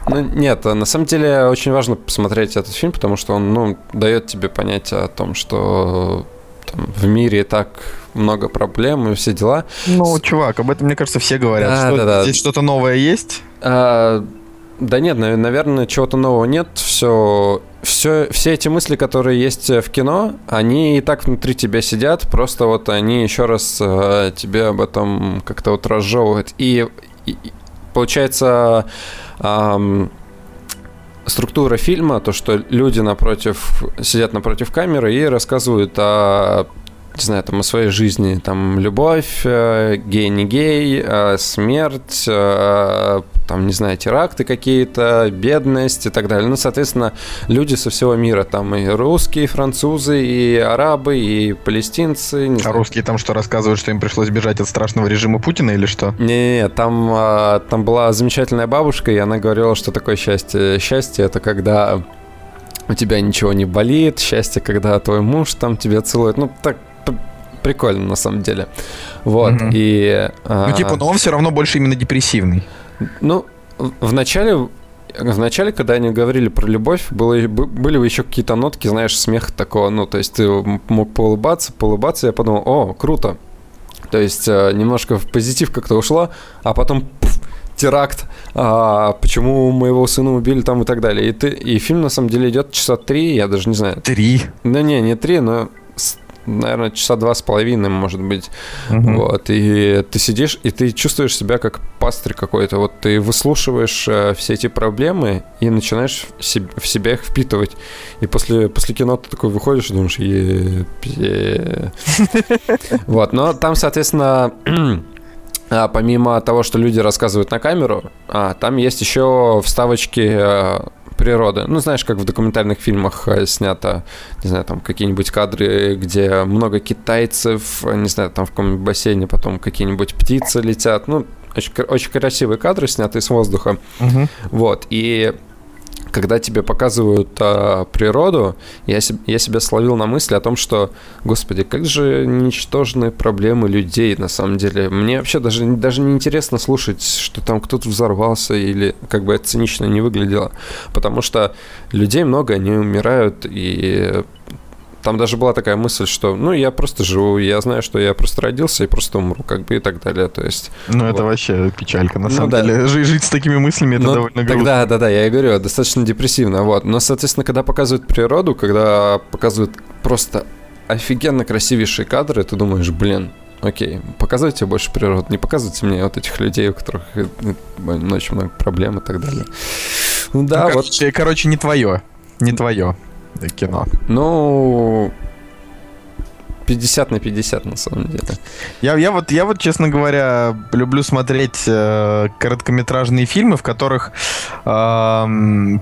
ну, нет, на самом деле очень важно посмотреть этот фильм, потому что он, ну, дает тебе понятие о том, что там, в мире так много проблем и все дела. Ну, чувак, об этом, мне кажется, все говорят. Да, что, да, да. Здесь что-то новое есть? А, да нет, наверное, чего-то нового нет. Все, все, все эти мысли, которые есть в кино, они и так внутри тебя сидят, просто вот они еще раз э, тебе об этом как-то вот разжевывают. И, и получается эм, структура фильма, то, что люди напротив, сидят напротив камеры и рассказывают о не знаю, там, о своей жизни, там, любовь, э, гей, не гей, э, смерть, э, там, не знаю, теракты какие-то, бедность и так далее. Ну, соответственно, люди со всего мира, там и русские, и французы, и арабы, и палестинцы. а знаю. русские там что, рассказывают, что им пришлось бежать от страшного режима Путина или что? Не-не-не, там, там была замечательная бабушка, и она говорила, что такое счастье. Счастье — это когда у тебя ничего не болит, счастье, когда твой муж там тебя целует. Ну, так прикольно на самом деле. Вот, угу. и... А, ну, типа, но он все равно больше именно депрессивный. Ну, в начале в начале, когда они говорили про любовь, было, были еще какие-то нотки, знаешь, смех такого, ну, то есть ты мог поулыбаться, поулыбаться, я подумал, о, круто. То есть э, немножко в позитив как-то ушло, а потом пф, теракт, а, почему моего сына убили там и так далее. И, ты, и фильм на самом деле идет часа три, я даже не знаю. Три? Да не, не три, но наверное, часа два с половиной, может быть. Угу. Вот, и ты сидишь, и ты чувствуешь себя как пастырь какой-то. Вот ты выслушиваешь э, все эти проблемы и начинаешь в, себе, в себя их впитывать. И после, после кино ты такой выходишь и думаешь, е (laughs) Вот, но там, соответственно, (clears throat) а помимо того, что люди рассказывают на камеру, а, там есть еще вставочки э, природы. Ну, знаешь, как в документальных фильмах э, снято, не знаю, там какие-нибудь кадры, где много китайцев, не знаю, там в каком-нибудь бассейне потом какие-нибудь птицы летят. Ну, очень, очень красивые кадры, снятые с воздуха. Угу. Вот, и когда тебе показывают а, природу, я, я себя словил на мысли о том, что, господи, как же ничтожные проблемы людей на самом деле. Мне вообще даже, даже не интересно слушать, что там кто-то взорвался или как бы это цинично не выглядело. Потому что людей много, они умирают, и там даже была такая мысль, что, ну, я просто живу, я знаю, что я просто родился и просто умру, как бы и так далее, то есть... Ну, вот. это вообще печалька, на ну, самом да. деле. Жить, жить с такими мыслями, это ну, довольно грустно. Да, да, да, я и говорю, достаточно депрессивно, вот. Но, соответственно, когда показывают природу, когда показывают просто офигенно красивейшие кадры, ты думаешь, блин, окей, показывайте больше природу, не показывайте мне вот этих людей, у которых э, ну, очень много проблем и так далее. Ну да, ну, короче, вот. Короче, не твое, не твое кино? Ну, 50 на 50 на самом деле. Я, я, вот, я вот, честно говоря, люблю смотреть э, короткометражные фильмы, в которых э,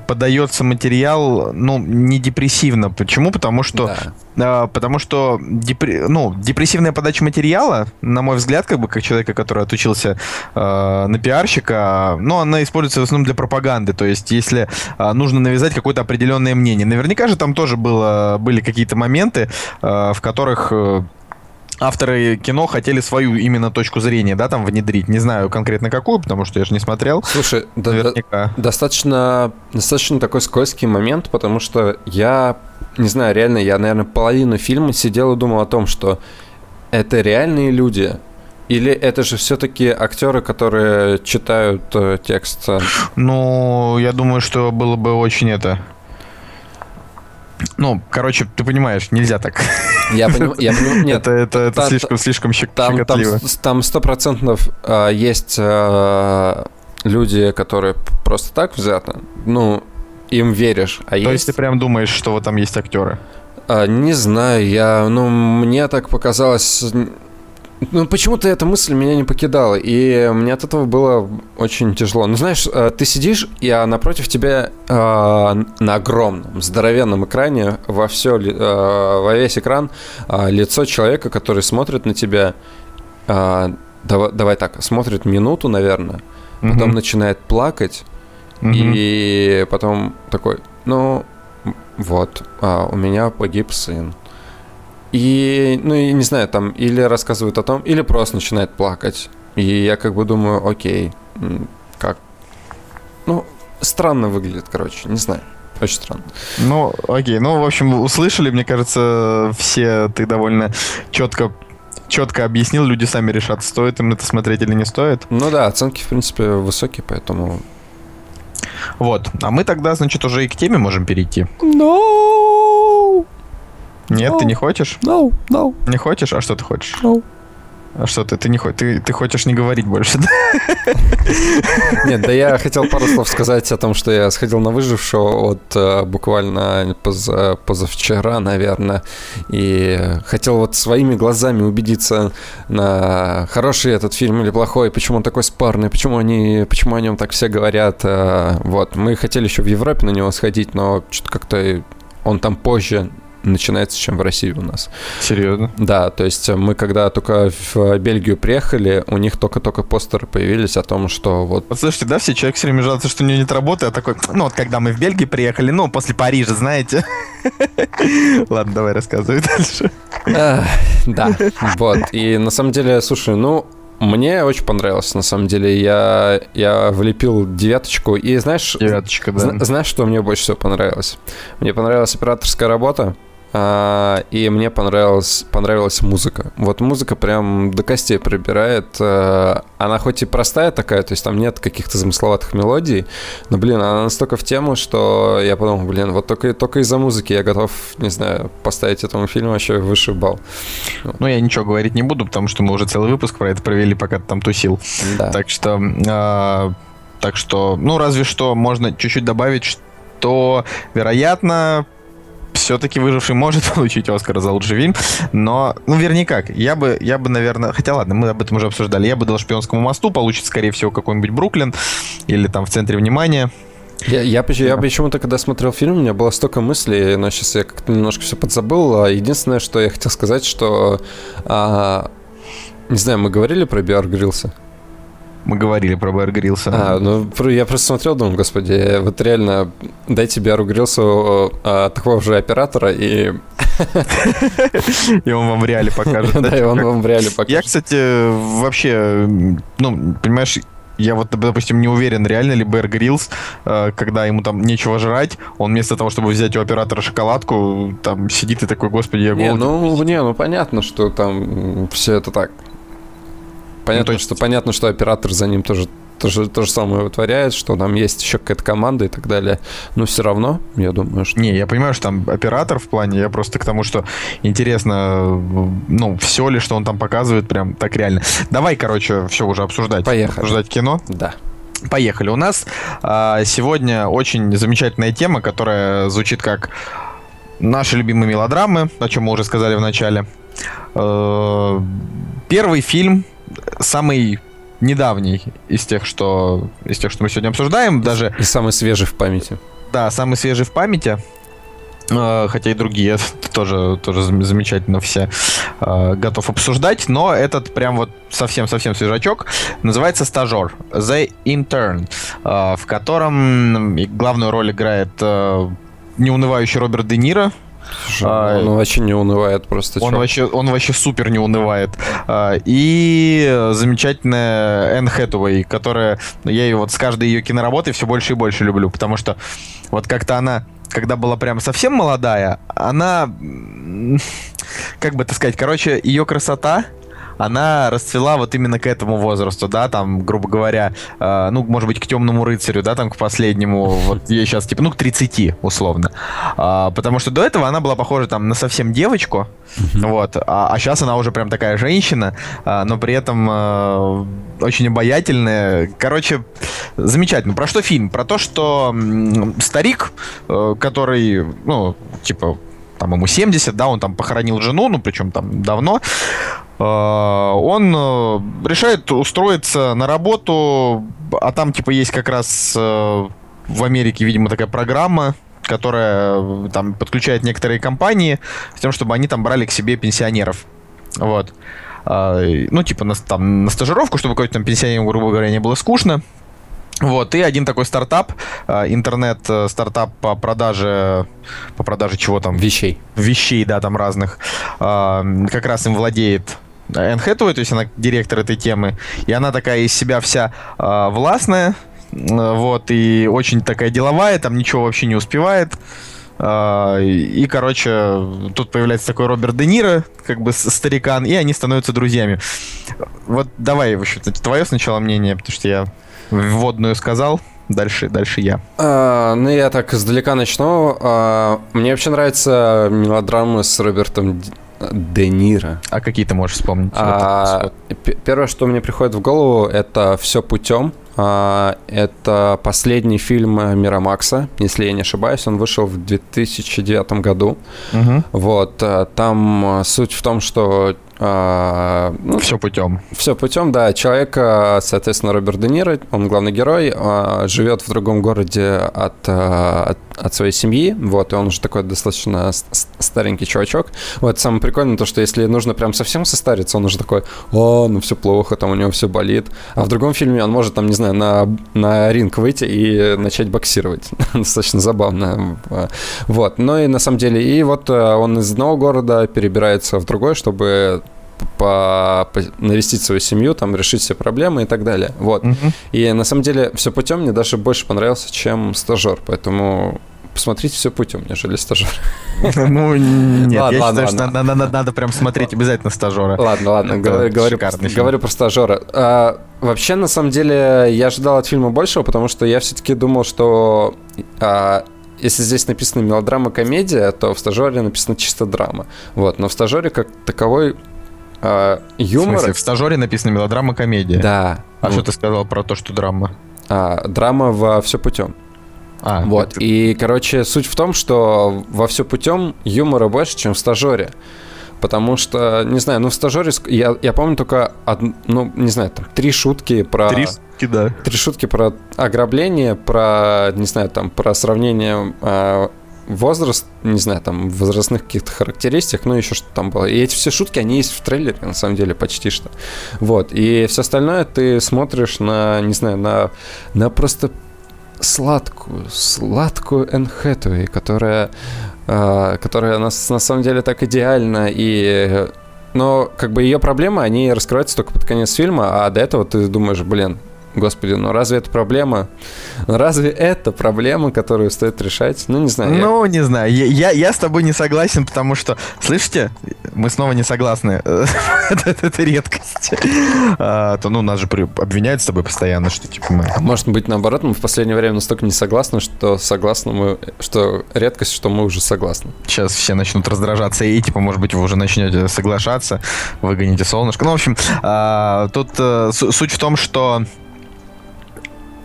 подается материал, ну, не депрессивно. Почему? Потому что, да. Э, потому что депре, ну, депрессивная подача материала, на мой взгляд, как бы как человека, который отучился э, на пиарщика, ну, она используется в основном для пропаганды. То есть, если э, нужно навязать какое-то определенное мнение. Наверняка же там тоже было, были какие-то моменты, э, в которых авторы кино хотели свою именно точку зрения, да, там внедрить. Не знаю конкретно какую, потому что я же не смотрел. Слушай, наверняка. Да, достаточно, достаточно такой скользкий момент, потому что я, не знаю, реально, я, наверное, половину фильма сидел и думал о том, что это реальные люди, или это же все-таки актеры, которые читают э, текст? Ну, я думаю, что было бы очень это ну, короче, ты понимаешь, нельзя так. Я понимаю, я понимаю, (laughs) нет. Это, это, это там, слишком, слишком щек, там, щекотливо. Там сто процентов э, есть э, люди, которые просто так взяты, ну, им веришь. А То есть... есть ты прям думаешь, что вот там есть актеры? А, не знаю, я, ну, мне так показалось, ну, почему-то эта мысль меня не покидала, и мне от этого было очень тяжело. Ну, знаешь, э, ты сидишь, и а напротив тебя э, на огромном, здоровенном экране во все, э, во весь экран э, лицо человека, который смотрит на тебя, э, давай, давай так, смотрит минуту, наверное, mm-hmm. потом начинает плакать, mm-hmm. и потом такой, ну, вот, а, у меня погиб сын. И, ну, и не знаю, там или рассказывают о том, или просто начинает плакать. И я как бы думаю, окей, как? Ну, странно выглядит, короче, не знаю. Очень странно. Ну, окей. Ну, в общем, услышали, мне кажется, все ты довольно четко четко объяснил, люди сами решат, стоит им это смотреть или не стоит. Ну да, оценки, в принципе, высокие, поэтому... Вот. А мы тогда, значит, уже и к теме можем перейти. No! Нет, no. ты не хочешь? No, no. Не хочешь? А что ты хочешь? No. А что ты? Ты не хочешь? Ты, ты хочешь не говорить больше? Нет, да я хотел пару слов сказать о том, что я сходил на выжившего вот э, буквально поза, позавчера, наверное, и хотел вот своими глазами убедиться на хороший этот фильм или плохой, почему он такой спарный, почему они, почему о нем так все говорят. Э, вот, мы хотели еще в Европе на него сходить, но что-то как-то он там позже начинается, чем в России у нас. Серьезно? Да, то есть мы когда только в Бельгию приехали, у них только-только постеры появились о том, что вот... Вот слушайте, да, все человек все время жалуется, что у него нет работы, а такой, ну вот когда мы в Бельгию приехали, ну после Парижа, знаете. (laughs) Ладно, давай рассказывай дальше. Да, вот. И на самом деле, слушай, ну, мне очень понравилось, на самом деле. Я, я влепил девяточку. И знаешь... Девяточка, да. Знаешь, что мне больше всего понравилось? Мне понравилась операторская работа. А, и мне понравилась, понравилась музыка. Вот музыка прям до костей прибирает. А, она хоть и простая такая, то есть там нет каких-то замысловатых мелодий, но, блин, она настолько в тему, что я подумал, блин, вот только, только из-за музыки я готов, не знаю, поставить этому фильму еще высший балл. Ну, я ничего говорить не буду, потому что мы уже целый выпуск про это провели, пока ты там тусил. Да. Так что... А, так что, ну, разве что можно чуть-чуть добавить, что, вероятно, все-таки выживший может (laughs) получить Оскар за лучший фильм, но, ну, вернее как, я бы, я бы, наверное, хотя ладно, мы об этом уже обсуждали, я бы дал «Шпионскому мосту», получит, скорее всего, какой-нибудь Бруклин или там в центре внимания. Я, я, я, почему-то, когда смотрел фильм, у меня было столько мыслей, но сейчас я как-то немножко все подзабыл. А единственное, что я хотел сказать, что... А, не знаю, мы говорили про Биар Грилса? Мы говорили про Бэр Грилса. А, ну, я просто смотрел, думаю, господи, вот реально, дайте Бэру Грилсу а, такого же оператора, и... (laughs) И он вам в реале покажет. (laughs) Да, и он вам в реале покажет. Я, кстати, вообще, ну, понимаешь, я вот, допустим, не уверен, реально ли Бэр Гриллс, э, когда ему там нечего жрать, он вместо того, чтобы взять у оператора шоколадку, там сидит и такой, господи, я голоден. Не, ну, не, ну понятно, что там все это так. Понятно, ну, есть... что понятно, что оператор за ним тоже то же, то же самое вытворяет, что там есть еще какая-то команда и так далее. Но все равно, я думаю, что... Не, я понимаю, что там оператор в плане, я просто к тому, что интересно, ну, все ли, что он там показывает, прям так реально. Давай, короче, все уже обсуждать. Поехали. Обсуждать кино. Да. Поехали. У нас а, сегодня очень замечательная тема, которая звучит как наши любимые мелодрамы, о чем мы уже сказали в начале. Э, первый фильм, самый недавний из тех, что из тех, что мы сегодня обсуждаем, даже и самый свежий в памяти. Да, самый свежий в памяти. Э, хотя и другие (laughs) тоже, тоже замечательно все э, готов обсуждать, но этот прям вот совсем-совсем свежачок называется «Стажер» The Intern, э, в котором главную роль играет неунывающий Роберт Де Ниро, а, он вообще не унывает просто. Он вообще, он вообще супер не унывает. А, и замечательная Энн Хэтэуэй, которая... Я ее вот с каждой ее киноработой все больше и больше люблю, потому что вот как-то она когда была прям совсем молодая, она, как бы это сказать, короче, ее красота, она расцвела вот именно к этому возрасту, да, там, грубо говоря, э, ну, может быть, к темному рыцарю, да, там, к последнему, вот ей сейчас, типа, ну, к 30, условно. А, потому что до этого она была похожа там на совсем девочку, вот, а, а сейчас она уже прям такая женщина, а, но при этом а, очень обаятельная. Короче, замечательно. Про что фильм? Про то, что старик, э, который, ну, типа, там ему 70, да, он там похоронил жену, ну, причем там давно, он э, решает устроиться на работу, а там типа есть как раз э, в Америке, видимо, такая программа, которая э, там подключает некоторые компании с тем, чтобы они там брали к себе пенсионеров. Вот. Ну, типа на, там, на стажировку, чтобы какой-то там пенсионеру, грубо говоря, не было скучно. Вот, и один такой стартап, интернет-стартап по продаже, по продаже чего там? Вещей. Вещей, да, там разных. Как раз им владеет Энн Хэтэуэй, то есть она директор этой темы, и она такая из себя вся э, властная, вот, и очень такая деловая, там ничего вообще не успевает. Uh, и, короче, тут появляется такой Роберт Де Ниро, как бы старикан, и они становятся друзьями. Вот давай, в общем-то, твое сначала мнение, потому что я вводную сказал. Дальше, дальше я. А, ну, я так издалека начну. А, мне вообще нравятся мелодрамы с Робертом Де Ниро. А какие ты можешь вспомнить? А, первое, что мне приходит в голову, это «Все путем». А, это последний фильм Мирамакса, если я не ошибаюсь. Он вышел в 2009 году. Угу. Вот. А, там суть в том, что а, ну, все путем. Все путем, да. Человек, соответственно, Роберт Де Ниро, он главный герой, живет в другом городе от, от, от своей семьи, вот, и он уже такой достаточно старенький чувачок. Вот, самое прикольное то, что если нужно прям совсем состариться, он уже такой, о, ну все плохо, там у него все болит. А в другом фильме он может, там, не знаю, на, на ринг выйти и начать боксировать. (laughs) достаточно забавно. Вот, ну и на самом деле, и вот он из одного города перебирается в другой, чтобы по, по, навестить свою семью, там, решить все проблемы и так далее. Вот. Угу. И на самом деле все путем мне даже больше понравился, чем стажер. Поэтому посмотрите все путем, нежели стажер. (laughs) Ну, нет, я считаю, что надо прям смотреть обязательно стажера. Ладно, ладно, говорю про стажера. А, вообще, на самом деле, я ожидал от фильма большего, потому что я все-таки думал, что а, если здесь написано мелодрама-комедия, то в стажере написано чисто драма. Вот, но в стажере как таковой э, юмор... В смысле, в стажере написано мелодрама-комедия? Да. А ну, что ты сказал про то, что драма? А, драма во все путем. А, вот. Это... И, короче, суть в том, что во все путем юмора больше, чем в стажере. Потому что, не знаю, ну в стажере я, я помню только, од, ну, не знаю, там, три шутки про... Три шутки, да. Три шутки про ограбление, про, не знаю, там, про сравнение э, возраст, не знаю, там, возрастных каких-то характеристик, ну, еще что там было. И эти все шутки, они есть в трейлере, на самом деле, почти что. Вот. И все остальное ты смотришь на, не знаю, на, на просто сладкую, сладкую Энн Хэтэуэй, которая, э, которая на, на самом деле так идеально и но как бы ее проблемы, они раскрываются только под конец фильма, а до этого ты думаешь, блин, Господи, ну разве это проблема? Разве это проблема, которую стоит решать? Ну, не знаю. Ну, я... не знаю. Я, я, я с тобой не согласен, потому что, слышите, мы снова не согласны. (laughs) это, редкость. А, то, ну, нас же обвиняют с тобой постоянно, что типа мы... А может быть, наоборот, мы в последнее время настолько не согласны, что согласны мы, что редкость, что мы уже согласны. Сейчас все начнут раздражаться, и, типа, может быть, вы уже начнете соглашаться, выгоните солнышко. Ну, в общем, а, тут э, суть в том, что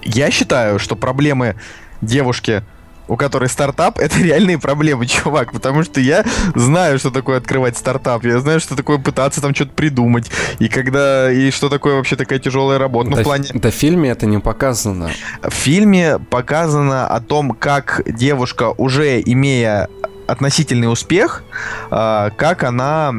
я считаю, что проблемы девушки у которой стартап, (laughs) это реальные проблемы, чувак, потому что я знаю, что такое открывать стартап, я знаю, что такое пытаться там что-то придумать, и когда, и что такое вообще такая тяжелая работа. Ну, да, в плане... Да в фильме это не показано. В фильме показано о том, как девушка, уже имея относительный успех, а, как она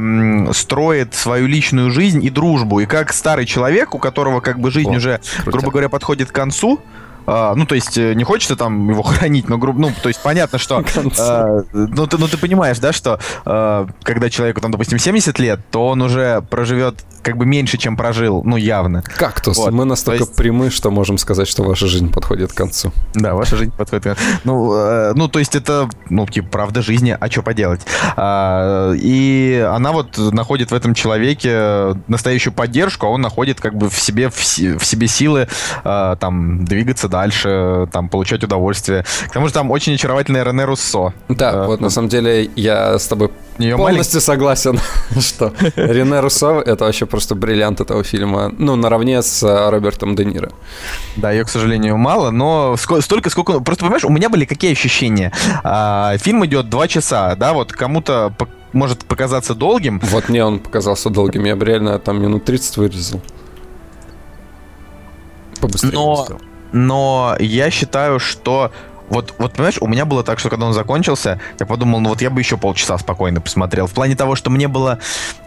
строит свою личную жизнь и дружбу, и как старый человек, у которого как бы жизнь О, уже, круто. грубо говоря, подходит к концу, а, ну, то есть, э, не хочется там его (laughs) хранить, но, грубо, ну, то есть, понятно, что... А, ну, ты, ну, ты понимаешь, да, что а, когда человеку, там, допустим, 70 лет, то он уже проживет как бы меньше, чем прожил, ну, явно. Кактус. Вот. Мы настолько есть... прямы, что можем сказать, что ваша жизнь подходит к концу. Да, ваша жизнь подходит к концу. Ну, э, ну то есть, это, ну, типа, правда жизни, а что поделать? А, и она вот находит в этом человеке настоящую поддержку, а он находит как бы в себе, в, в себе силы а, там двигаться дальше, там, получать удовольствие. К тому же там очень очаровательная Рене Руссо. Да, а, вот на самом деле я с тобой полностью малень... согласен, (laughs) что Рене Руссо — это вообще просто бриллиант этого фильма. Ну, наравне с а, Робертом Де Ниро. Да, ее, к сожалению, мало, но столько, сколько... Просто, понимаешь, у меня были какие ощущения? А, фильм идет два часа, да, вот кому-то может показаться долгим. Вот мне он показался долгим. Я бы реально там минут 30 вырезал. Побыстрее но, но я считаю, что вот, вот, понимаешь, у меня было так, что когда он закончился, я подумал, ну вот я бы еще полчаса спокойно посмотрел. В плане того, что мне было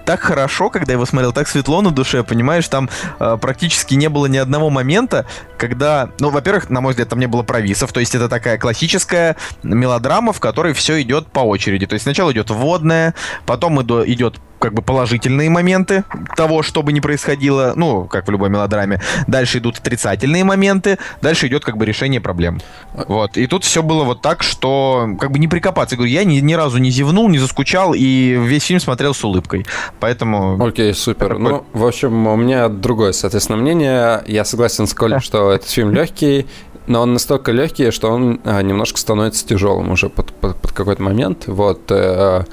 так хорошо, когда я его смотрел, так светло на душе, понимаешь, там э, практически не было ни одного момента, когда, ну, во-первых, на мой взгляд, там не было провисов, то есть это такая классическая мелодрама, в которой все идет по очереди. То есть сначала идет вводная, потом идет как бы положительные моменты того, что бы ни происходило, ну, как в любой мелодраме. Дальше идут отрицательные моменты, дальше идет как бы решение проблем. Вот. И тут все было вот так, что как бы не прикопаться. Я говорю, я ни, ни разу не зевнул, не заскучал и весь фильм смотрел с улыбкой. Поэтому... Окей, супер. Такой... Ну, в общем, у меня другое, соответственно, мнение. Я согласен с Колей, что этот фильм легкий, но он настолько легкий, что он а, немножко становится тяжелым уже под, под, под какой-то момент. Вот. Э,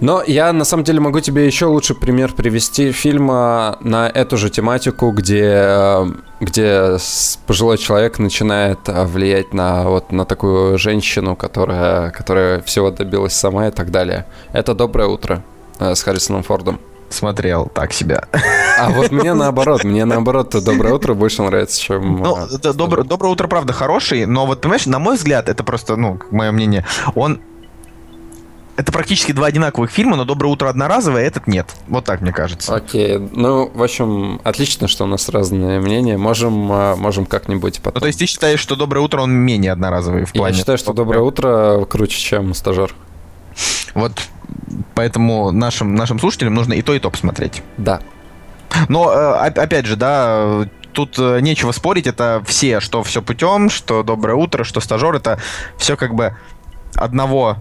но я на самом деле могу тебе еще лучше пример привести фильма на эту же тематику, где, где пожилой человек начинает а, влиять на вот на такую женщину, которая, которая всего добилась сама и так далее. Это «Доброе утро» э, с Харрисоном Фордом. Смотрел так себя. А вот мне наоборот, мне наоборот «Доброе утро» больше нравится, чем... Ну, а, доброе, «Доброе утро», правда, хороший, но вот, понимаешь, на мой взгляд, это просто, ну, мое мнение, он это практически два одинаковых фильма, но «Доброе утро» одноразовое, этот нет. Вот так, мне кажется. Окей. Ну, в общем, отлично, что у нас разные мнения. Можем, а, можем как-нибудь потом... Ну, то есть ты считаешь, что «Доброе утро» он менее одноразовый в плане... Я считаю, что «Доброе утро» круче, чем «Стажер». Вот поэтому нашим, нашим слушателям нужно и то, и то посмотреть. Да. Но, э, опять же, да, тут э, нечего спорить, это все, что все путем, что доброе утро, что стажер, это все как бы одного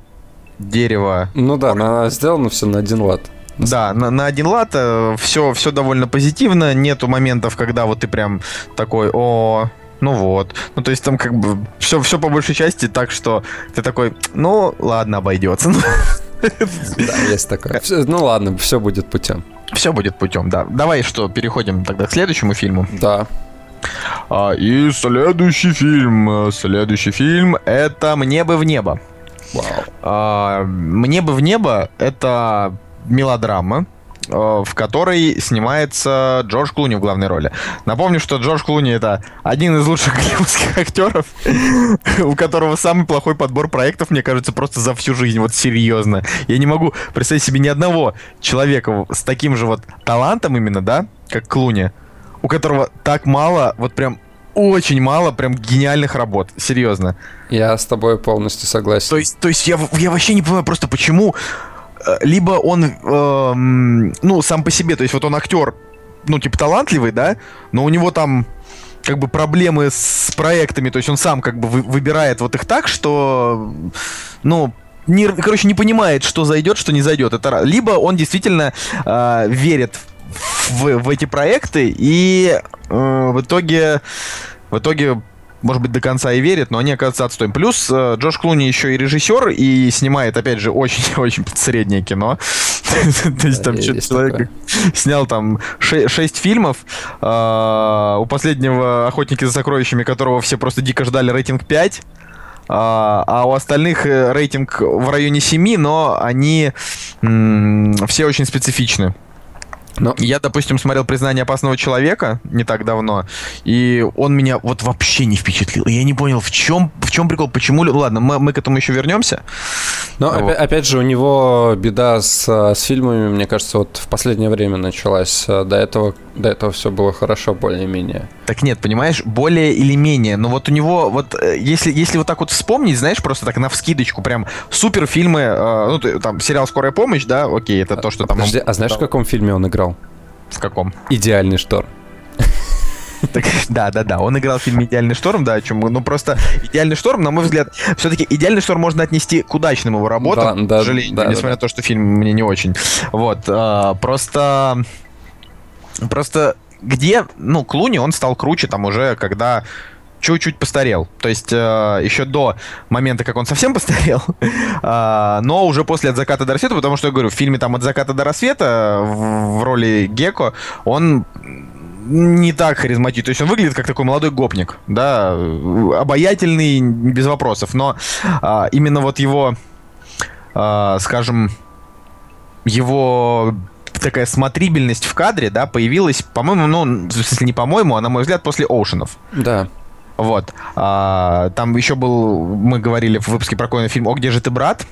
дерево. Ну да, на, сделано все на один лад. Да, на, на один лад все, э, все довольно позитивно. Нету моментов, когда вот ты прям такой, о, ну вот. Ну, то есть там как бы все, все по большей части так, что ты такой, ну, ладно, обойдется. (laughs) Да, есть такое. Ну ладно, все будет путем. Все будет путем, да. Давай что, переходим тогда к следующему фильму. Да. А, и следующий фильм, следующий фильм это «Мне бы в небо». Вау. А, «Мне бы в небо» — это мелодрама, в которой снимается Джордж Клуни в главной роли. Напомню, что Джордж Клуни это один из лучших (laughs) голливудских актеров, у которого самый плохой подбор проектов, мне кажется, просто за всю жизнь, вот серьезно. Я не могу представить себе ни одного человека с таким же вот талантом именно, да, как Клуни, у которого так мало, вот прям очень мало прям гениальных работ, серьезно. Я с тобой полностью согласен. То есть, то есть я, я вообще не понимаю просто, почему э, либо он, э, ну, сам по себе, то есть вот он актер, ну, типа талантливый, да, но у него там как бы проблемы с проектами, то есть он сам как бы вы, выбирает вот их так, что, ну, не, короче, не понимает, что зайдет, что не зайдет. Это либо он действительно э, верит в, в эти проекты и э, в итоге в итоге может быть, до конца и верит, но они оказываются отстоем. Плюс э, Джош Клуни еще и режиссер, и снимает, опять же, (laughs) очень-очень среднее кино. (laughs) То есть там что-то человек (laughs) снял там 6 фильмов. А, у последнего «Охотники за сокровищами», которого все просто дико ждали, рейтинг 5. А, а у остальных э, рейтинг в районе 7, но они все очень специфичны. Но я, допустим, смотрел «Признание опасного человека» не так давно, и он меня вот вообще не впечатлил. Я не понял, в чем, в чем прикол, почему... Ладно, мы, мы к этому еще вернемся. Но вот. опять, опять же, у него беда с, с фильмами, мне кажется, вот в последнее время началась. До этого, до этого все было хорошо, более-менее. Так нет, понимаешь, более или менее. Но вот у него, вот э, если, если вот так вот вспомнить, знаешь, просто так на вскидочку, прям супер фильмы, э, ну, там, сериал «Скорая помощь», да, окей, это то, что там... Подожди, он... а знаешь, в каком фильме он играл? В каком? Идеальный шторм. Так, да, да, да. Он играл в фильме «Идеальный шторм», да, о чем Ну, просто «Идеальный шторм», на мой взгляд, все-таки «Идеальный шторм» можно отнести к удачным его работам, да, к сожалению, да, несмотря да, на то, что фильм мне не очень. Вот, а, просто... Просто где, ну, Клуни, он стал круче там уже, когда чуть-чуть постарел. То есть э, еще до момента, как он совсем постарел, э, (laughs) но уже после «От заката до рассвета», потому что, я говорю, в фильме там «От заката до рассвета» в, в роли Геко он не так харизматичный. То есть он выглядит как такой молодой гопник, да, обаятельный, без вопросов. Но а, именно вот его, а, скажем, его такая смотрибельность в кадре, да, появилась, по-моему, ну, если не по-моему, а на мой взгляд, после Оушенов. Да. Вот. А, там еще был, мы говорили в выпуске про какой фильм «О, где же ты, брат?».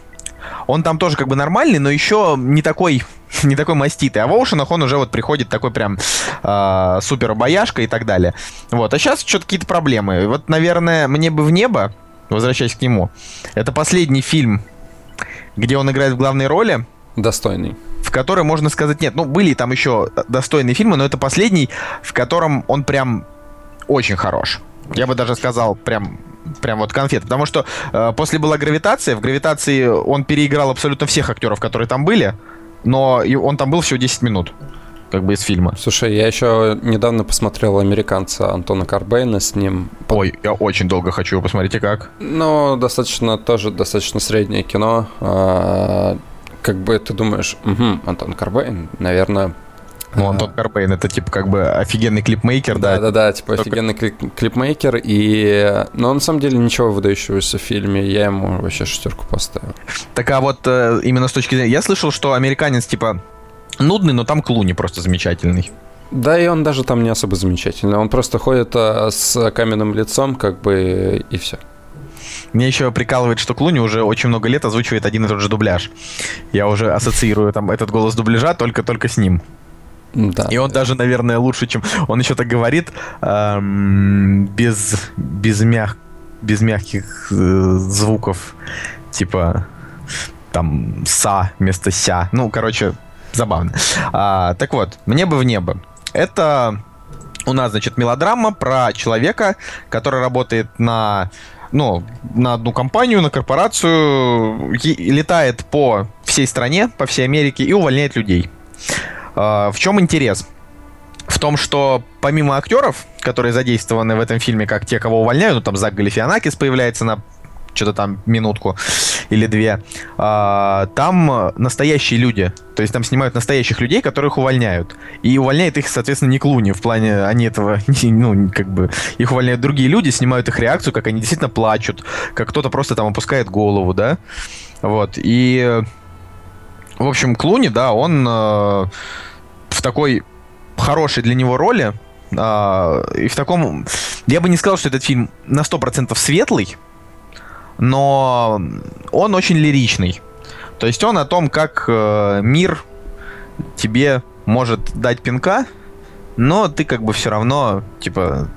Он там тоже как бы нормальный, но еще не такой, (laughs) не такой маститый. А в Оушенах он уже вот приходит такой прям э, супер обаяшка и так далее. Вот. А сейчас что-то какие-то проблемы. Вот, наверное, «Мне бы в небо», возвращаясь к нему, это последний фильм, где он играет в главной роли. Достойный. В которой можно сказать, нет, ну были там еще достойные фильмы, но это последний, в котором он прям очень хорош. Я бы даже сказал, прям прям вот конфет. Потому что э, после была гравитация. В гравитации он переиграл абсолютно всех актеров, которые там были. Но и он там был всего 10 минут. Как бы из фильма. Слушай, я еще недавно посмотрел американца Антона Карбейна с ним. Ой, я очень долго хочу его посмотреть, и как? Ну, достаточно, тоже достаточно среднее кино. А, как бы ты думаешь, угу, Антон Карбейн, наверное, ну, Антон Карпейн, это типа как бы офигенный клипмейкер, да? Да-да-да, типа Только... офигенный клип клипмейкер, и... Но на самом деле ничего выдающегося в фильме, я ему вообще шестерку поставил. Так а вот э, именно с точки зрения... Я слышал, что американец типа нудный, но там Клуни просто замечательный. Да, и он даже там не особо замечательный. Он просто ходит а, с каменным лицом, как бы, и все. Мне еще прикалывает, что Клуни уже очень много лет озвучивает один и тот же дубляж. Я уже ассоциирую там этот голос дубляжа только-только с ним. Да. И он даже, наверное, лучше, чем... Он еще так говорит эм, без, без, мяг... без мягких э, звуков. Типа там «са» вместо «ся». Ну, короче, забавно. А, так вот, «Мне бы в небо». Это у нас, значит, мелодрама про человека, который работает на ну, на одну компанию, на корпорацию, летает по всей стране, по всей Америке и увольняет людей. А, в чем интерес? В том, что помимо актеров, которые задействованы в этом фильме, как те, кого увольняют, ну там Зак Галифианакис появляется на что-то там минутку или две, а, там настоящие люди. То есть там снимают настоящих людей, которых увольняют. И увольняет их, соответственно, не Клуни. В плане, они этого, (laughs) ну, как бы, их увольняют другие люди, снимают их реакцию, как они действительно плачут, как кто-то просто там опускает голову, да. Вот. И в общем, Клуни, да, он э, в такой хорошей для него роли, э, и в таком... Я бы не сказал, что этот фильм на 100% светлый, но он очень лиричный. То есть он о том, как э, мир тебе может дать пинка, но ты как бы все равно, типа,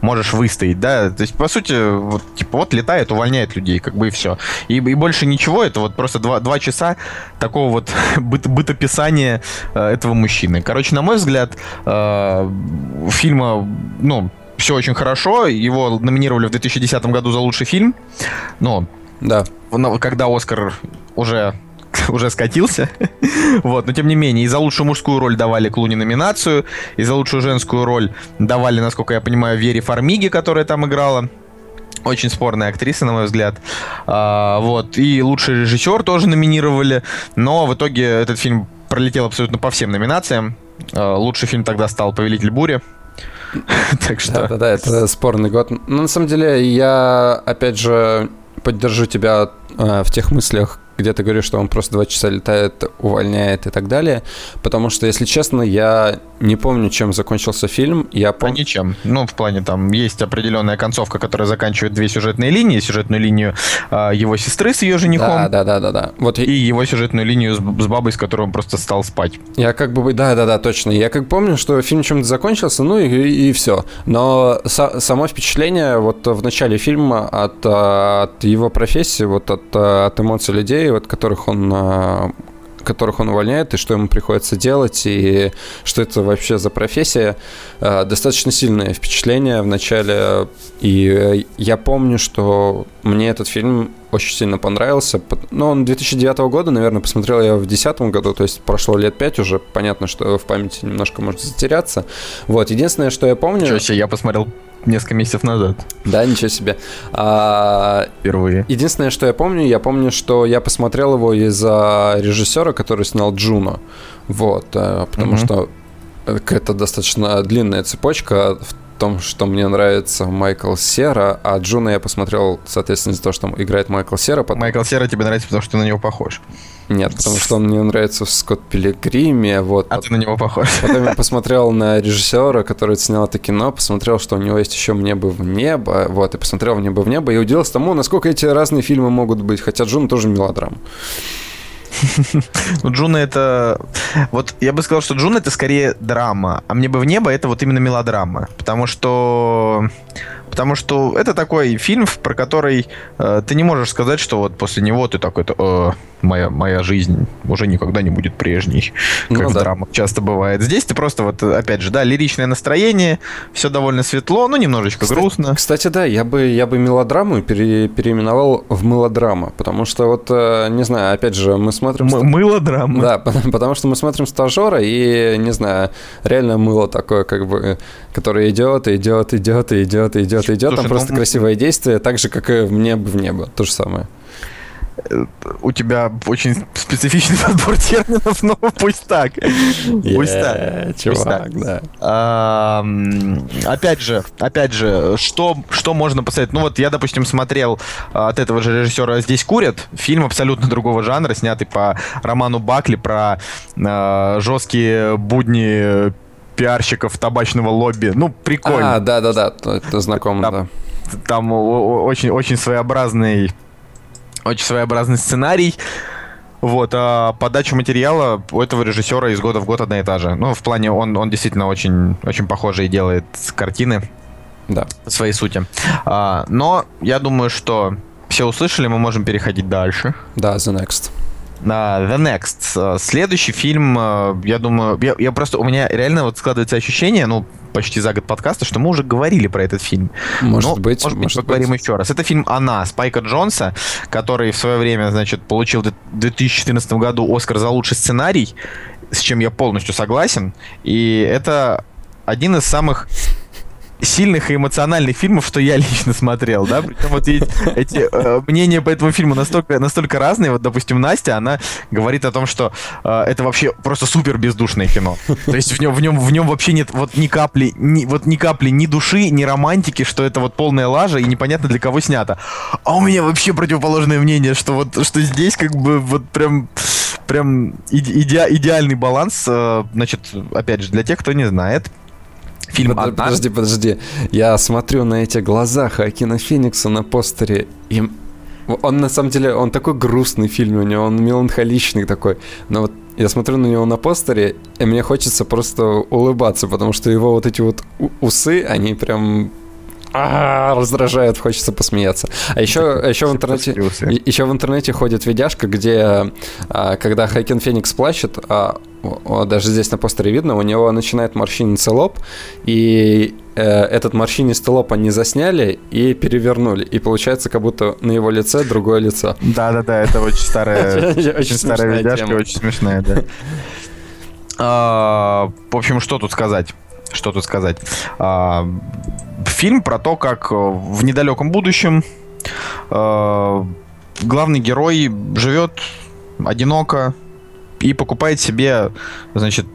можешь выстоять, да, то есть, по сути, вот, типа, вот летает, увольняет людей, как бы и все. И, и больше ничего, это вот просто два, два часа такого вот (laughs) быт, бытописания э, этого мужчины. Короче, на мой взгляд, э, фильма, ну, все очень хорошо, его номинировали в 2010 году за лучший фильм, но да. когда Оскар уже (laughs) уже скатился. (laughs) вот, но тем не менее, и за лучшую мужскую роль давали Клуни номинацию, и за лучшую женскую роль давали, насколько я понимаю, Вере Фармиге, которая там играла. Очень спорная актриса, на мой взгляд. А, вот. И лучший режиссер тоже номинировали. Но в итоге этот фильм пролетел абсолютно по всем номинациям. А, лучший фильм тогда стал «Повелитель бури». (laughs) так что... Да-да-да, это спорный год. Но на самом деле я, опять же, поддержу тебя э, в тех мыслях, где ты говоришь, что он просто два часа летает, увольняет и так далее. Потому что, если честно, я не помню, чем закончился фильм. Я пом... А ничем. Ну, в плане там есть определенная концовка, которая заканчивает две сюжетные линии. Сюжетную линию э, его сестры с ее женихом. Да, да, да, да, да. Вот и его сюжетную линию с, с бабой, с которой он просто стал спать. Я как бы, да, да, да, точно. Я как помню, что фильм чем-то закончился, ну и, и, и все. Но со, само впечатление вот в начале фильма от, от его профессии, вот от, от эмоций людей, людей, от которых он а, которых он увольняет, и что ему приходится делать, и что это вообще за профессия. А, достаточно сильное впечатление в начале, и я помню, что мне этот фильм очень сильно понравился. Ну, он 2009 года, наверное, посмотрел я в 2010 году, то есть прошло лет 5 уже, понятно, что в памяти немножко может затеряться. Вот, единственное, что я помню... Себе, я посмотрел несколько месяцев назад. Да, ничего себе. А, Впервые. Единственное, что я помню, я помню, что я посмотрел его из-за режиссера, который снял Джуно. Вот, э, потому угу. что это достаточно длинная цепочка том, что мне нравится Майкл Сера, а Джуно я посмотрел, соответственно, из-за того, что играет Майкл Сера. Потом... Майкл Сера тебе нравится, потому что ты на него похож. Нет, потому что он мне нравится в Скотт Пилигриме. Вот. А ты на него похож. Потом я посмотрел на режиссера, который снял это кино, посмотрел, что у него есть еще «Мне бы в небо», вот, и посмотрел «Мне бы в небо», и удивился тому, насколько эти разные фильмы могут быть, хотя Джуно тоже мелодрама. (laughs) Ну, Джуно это... Вот я бы сказал, что Джуно это скорее драма, а «Мне бы в небо» это вот именно мелодрама. Потому что... Потому что это такой фильм, про который э, ты не можешь сказать, что вот после него ты такой-то... Э, моя, моя жизнь уже никогда не будет прежней, как ну, в да. драмах часто бывает. Здесь ты просто вот, опять же, да, лиричное настроение, все довольно светло, ну, немножечко кстати, грустно. Кстати, да, я бы, я бы мелодраму пере, переименовал в миладрама, потому что вот, э, не знаю, опять же, мы смотрим... М- мылодрама? Да, (laughs) потому что мы смотрим стажера, и, не знаю, реально мыло такое, как бы, которое идет, идет, идет, идет, идет, идет, там просто ну... красивое действие, так же, как и в небо, в небо, то же самое у тебя очень специфичный (laughs) подбор терминов, но пусть так. Пусть так. Чувак, да. Опять же, опять же, что, что можно посмотреть? Ну вот я, допустим, смотрел а, от этого же режиссера «Здесь курят». Фильм абсолютно другого жанра, снятый по роману Бакли про а, жесткие будни пиарщиков табачного лобби. Ну, прикольно. А, да-да-да, это знакомо, там, да. Там очень, очень своеобразный очень своеобразный сценарий. Вот, а подача материала у этого режиссера из года в год одна и та же. Ну, в плане, он, он действительно очень, очень похожие делает картины. Да. По своей сути. А, но я думаю, что все услышали, мы можем переходить дальше. Да, The Next. The Next. Следующий фильм, uh, я думаю, я, я просто, у меня реально вот складывается ощущение, ну, почти за год подкаста, что мы уже говорили про этот фильм. Может Но, быть, может, может быть, поговорим быть. еще раз. Это фильм «Она» Спайка Джонса, который в свое время, значит, получил в 2014 году Оскар за лучший сценарий, с чем я полностью согласен. И это один из самых сильных и эмоциональных фильмов, что я (laughs) лично смотрел, да, причем вот эти, эти э, мнения по этому фильму настолько, настолько разные, вот, допустим, Настя, она говорит о том, что э, это вообще просто супер бездушное кино, то есть в нем, в нем, в нем вообще нет вот ни капли, ни, вот ни капли ни души, ни романтики, что это вот полная лажа и непонятно для кого снято, а у меня вообще противоположное мнение, что вот, что здесь как бы вот прям прям иде идеальный баланс. Э, значит, опять же, для тех, кто не знает, Фильм Под, Подожди, подожди. Я смотрю на эти глаза Хакина Феникса на постере, и он на самом деле, он такой грустный фильм у него, он меланхоличный такой. Но вот я смотрю на него на постере, и мне хочется просто улыбаться, потому что его вот эти вот усы, они прям а, раздражает, хочется посмеяться. А еще, еще в интернете, еще в интернете ходит видяшка, где а, когда Хайкен Феникс плачет, а, даже здесь на постере видно, у него начинает морщиниться лоб, и э, этот морщинистый лоб они засняли и перевернули, и получается, как будто на его лице другое лицо. Да-да-да, это очень старая, (laughs) очень старая видяшка, очень смешная, да. А, в общем, что тут сказать? Что тут сказать? Фильм про то, как э, в недалеком будущем э, главный герой живет одиноко и покупает себе, значит,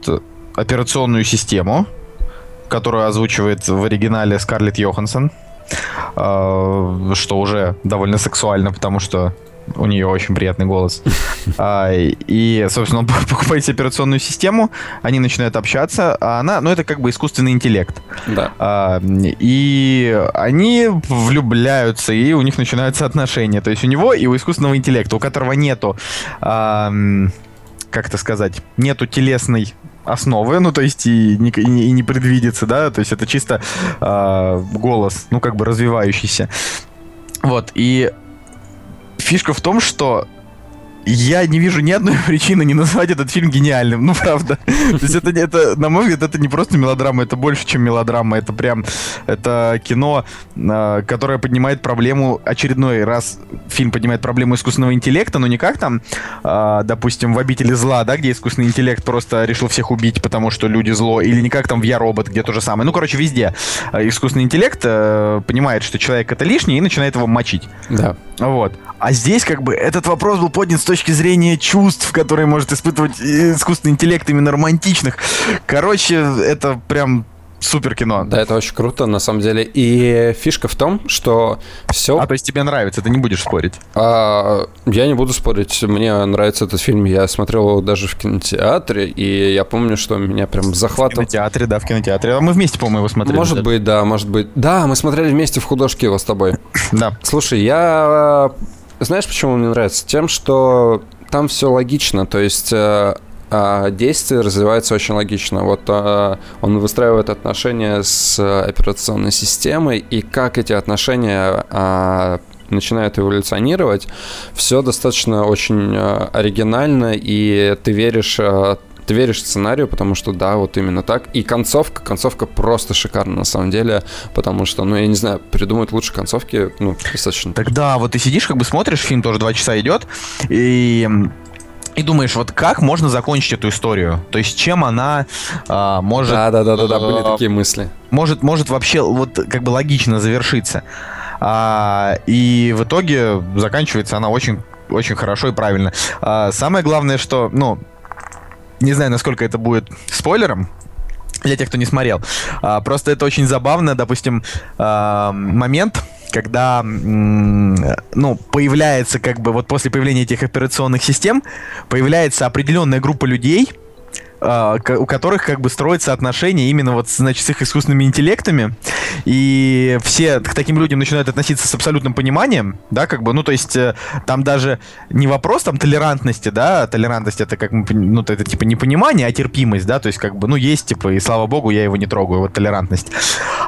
операционную систему, которую озвучивает в оригинале Скарлетт Йоханссон, э, что уже довольно сексуально, потому что у нее очень приятный голос. (laughs) А, и, собственно, он (laughs) покупает себе операционную систему, они начинают общаться, а она, ну, это как бы искусственный интеллект. Да. А, и они влюбляются, и у них начинаются отношения. То есть у него и у искусственного интеллекта, у которого нету, а, как это сказать, нету телесной основы, ну, то есть и не, и, и не предвидится, да, то есть это чисто э, голос, ну, как бы развивающийся. Вот, и фишка в том, что я не вижу ни одной (laughs) причины не назвать этот фильм гениальным, ну правда. То есть это, это, на мой взгляд, это не просто мелодрама, это больше, чем мелодрама. Это прям, это кино, э, которое поднимает проблему, очередной раз фильм поднимает проблему искусственного интеллекта, но не как там, э, допустим, в «Обители зла», да, где искусственный интеллект просто решил всех убить, потому что люди зло, или не как там в «Я робот», где то же самое. Ну, короче, везде э, искусственный интеллект э, понимает, что человек это лишний и начинает его мочить. Да. Вот. А здесь как бы этот вопрос был поднят с точки зрения чувств, которые может испытывать искусственный интеллект именно романтичных. Короче, это прям супер кино. Да, это очень круто, на самом деле. И фишка в том, что все... А, то есть тебе нравится, ты не будешь спорить? А, я не буду спорить. Мне нравится этот фильм. Я смотрел его даже в кинотеатре, и я помню, что меня прям захватывал... В кинотеатре, да, в кинотеатре. А мы вместе, по-моему, его смотрели. Может быть, да, может быть. Да, мы смотрели вместе в художке его с тобой. Да. Слушай, я знаешь, почему мне нравится? Тем, что там все логично, то есть э, а действие развивается очень логично. Вот а, он выстраивает отношения с операционной системой, и как эти отношения а, начинают эволюционировать, все достаточно очень а, оригинально, и ты веришь ты веришь сценарию, потому что да, вот именно так. И концовка, концовка просто шикарна на самом деле, потому что, ну, я не знаю, придумать лучше концовки, ну, достаточно. Тогда вот ты сидишь, как бы смотришь, фильм тоже два часа идет, и и думаешь, вот как можно закончить эту историю? То есть чем она а, может... Да, да, да, да, да, были такие мысли. Может, может вообще вот как бы логично завершиться. А, и в итоге заканчивается она очень, очень хорошо и правильно. А, самое главное, что, ну, не знаю, насколько это будет спойлером, для тех, кто не смотрел. А, просто это очень забавно, допустим, а, момент, когда, ну, появляется как бы вот после появления этих операционных систем, появляется определенная группа людей, у которых как бы строятся отношения именно вот, значит, с их искусственными интеллектами, и все к таким людям начинают относиться с абсолютным пониманием, да, как бы, ну, то есть э, там даже не вопрос там толерантности, да, толерантность это как, ну, это типа не понимание, а терпимость, да, то есть как бы, ну, есть, типа, и слава богу, я его не трогаю, вот толерантность.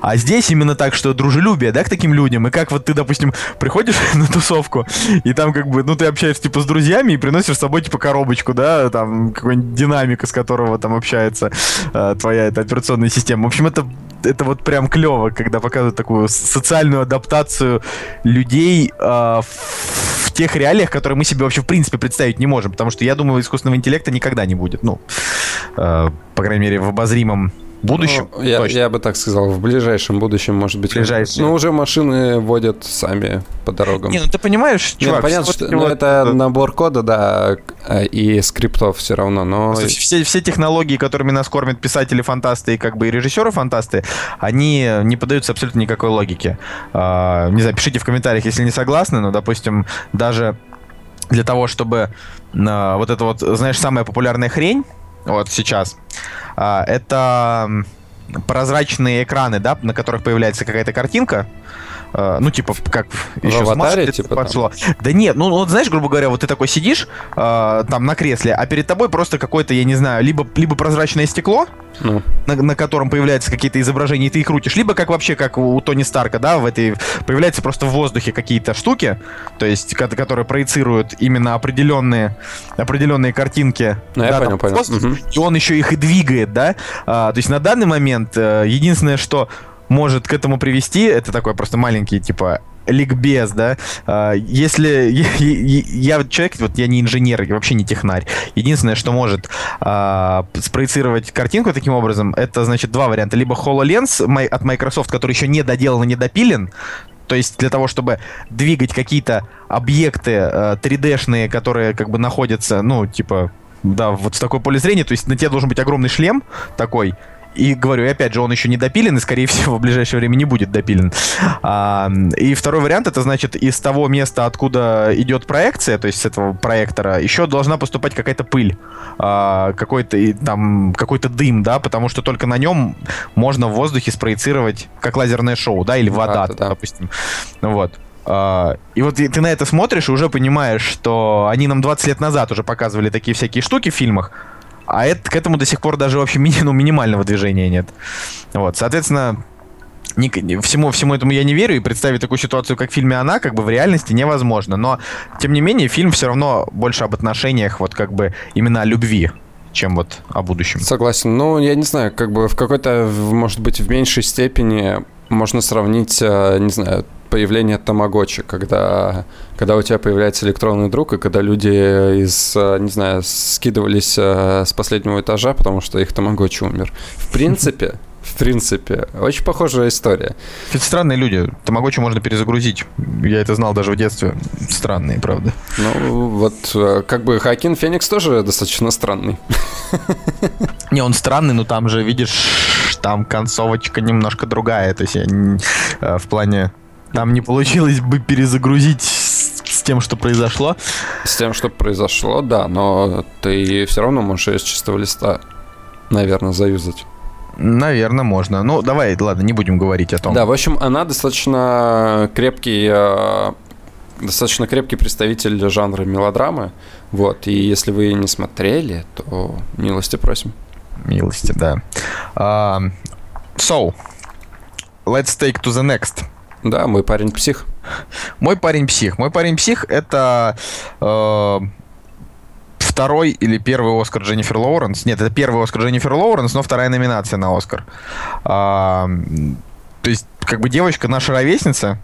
А здесь именно так, что дружелюбие, да, к таким людям, и как вот ты, допустим, приходишь (laughs) на тусовку, и там как бы, ну, ты общаешься, типа, с друзьями и приносишь с собой, типа, коробочку, да, там, какой-нибудь динамика, с которого которого там общается э, твоя эта операционная система. В общем, это, это вот прям клево, когда показывают такую социальную адаптацию людей э, в, тех реалиях, которые мы себе вообще в принципе представить не можем. Потому что я думаю, искусственного интеллекта никогда не будет. Ну, э, по крайней мере, в обозримом будущем. Ну, я, я бы так сказал, в ближайшем будущем, может быть. Ближайшем. Ну, уже машины водят сами по дорогам. Не, ну ты понимаешь, чувак... Не, ну, понятно, что ну, это вот... набор кода, да, и скриптов все равно, но... Все, все технологии, которыми нас кормят писатели-фантасты и как бы и режиссеры-фантасты, они не поддаются абсолютно никакой логике. А, не знаю, пишите в комментариях, если не согласны, но, допустим, даже для того, чтобы э, вот это вот, знаешь, самая популярная хрень вот сейчас, э, это прозрачные экраны, да, на которых появляется какая-то картинка, э, ну, типа, как еще в аватаре, типа, пошло. Да нет, ну, вот знаешь, грубо говоря, вот ты такой сидишь э, там на кресле, а перед тобой просто какое-то, я не знаю, либо, либо прозрачное стекло, ну. на, на котором появляются какие-то изображения, и ты их крутишь, либо как вообще, как у, у Тони Старка, да, в этой появляются просто в воздухе какие-то штуки, то есть, которые проецируют именно определенные, определенные картинки. Ну, да, я понял, понял. Воздух, угу. И он еще их и двигает, да. А, то есть на данный момент э, единственное, что может к этому привести, это такой просто маленький, типа, ликбез, да, а, если (laughs) я человек, вот я не инженер, я вообще не технарь, единственное, что может а, спроецировать картинку таким образом, это, значит, два варианта, либо HoloLens от Microsoft, который еще не доделан и не допилен, то есть для того, чтобы двигать какие-то объекты э, 3D-шные, которые как бы находятся, ну, типа, да, вот в такой поле зрения, то есть на тебе должен быть огромный шлем такой, и говорю, и опять же, он еще не допилен, и, скорее всего, в ближайшее время не будет допилен. А, и второй вариант, это значит, из того места, откуда идет проекция, то есть с этого проектора, еще должна поступать какая-то пыль, а, какой-то там какой-то дым, да, потому что только на нем можно в воздухе спроецировать, как лазерное шоу, да, или вода, да, да. допустим. Вот. Uh, и вот ты на это смотришь и уже понимаешь, что они нам 20 лет назад уже показывали такие всякие штуки в фильмах, а это, к этому до сих пор даже вообще мини, ну, минимального движения нет. Вот, соответственно, ни, всему, всему этому я не верю, и представить такую ситуацию, как в фильме «Она», как бы в реальности невозможно. Но, тем не менее, фильм все равно больше об отношениях, вот как бы именно о любви чем вот о будущем. Согласен. Ну, я не знаю, как бы в какой-то, может быть, в меньшей степени можно сравнить, э, не знаю, появление Тамагочи, когда, когда у тебя появляется электронный друг, и когда люди из, э, не знаю, скидывались э, с последнего этажа, потому что их Тамагочи умер. В принципе, в принципе, очень похожая история. Это странные люди. Тамагочи можно перезагрузить. Я это знал даже в детстве. Странные, правда. Ну, вот э, как бы Хакин Феникс тоже достаточно странный. Не, он странный, но там же, видишь, там концовочка немножко другая. То есть в плане нам не получилось бы перезагрузить с тем, что произошло. С тем, что произошло, да, но ты все равно можешь ее с чистого листа, наверное, заюзать. Наверное, можно. Ну, давай, ладно, не будем говорить о том. Да, в общем, она достаточно крепкий, э, достаточно крепкий представитель жанра мелодрамы. Вот, и если вы не смотрели, то милости просим. Милости, да. Uh, so, let's take to the next. Да, мой парень псих. Мой парень псих. Мой парень псих это э, второй или первый Оскар Дженнифер Лоуренс. Нет, это первый Оскар Дженнифер Лоуренс, но вторая номинация на Оскар. А, то есть, как бы девочка наша ровесница,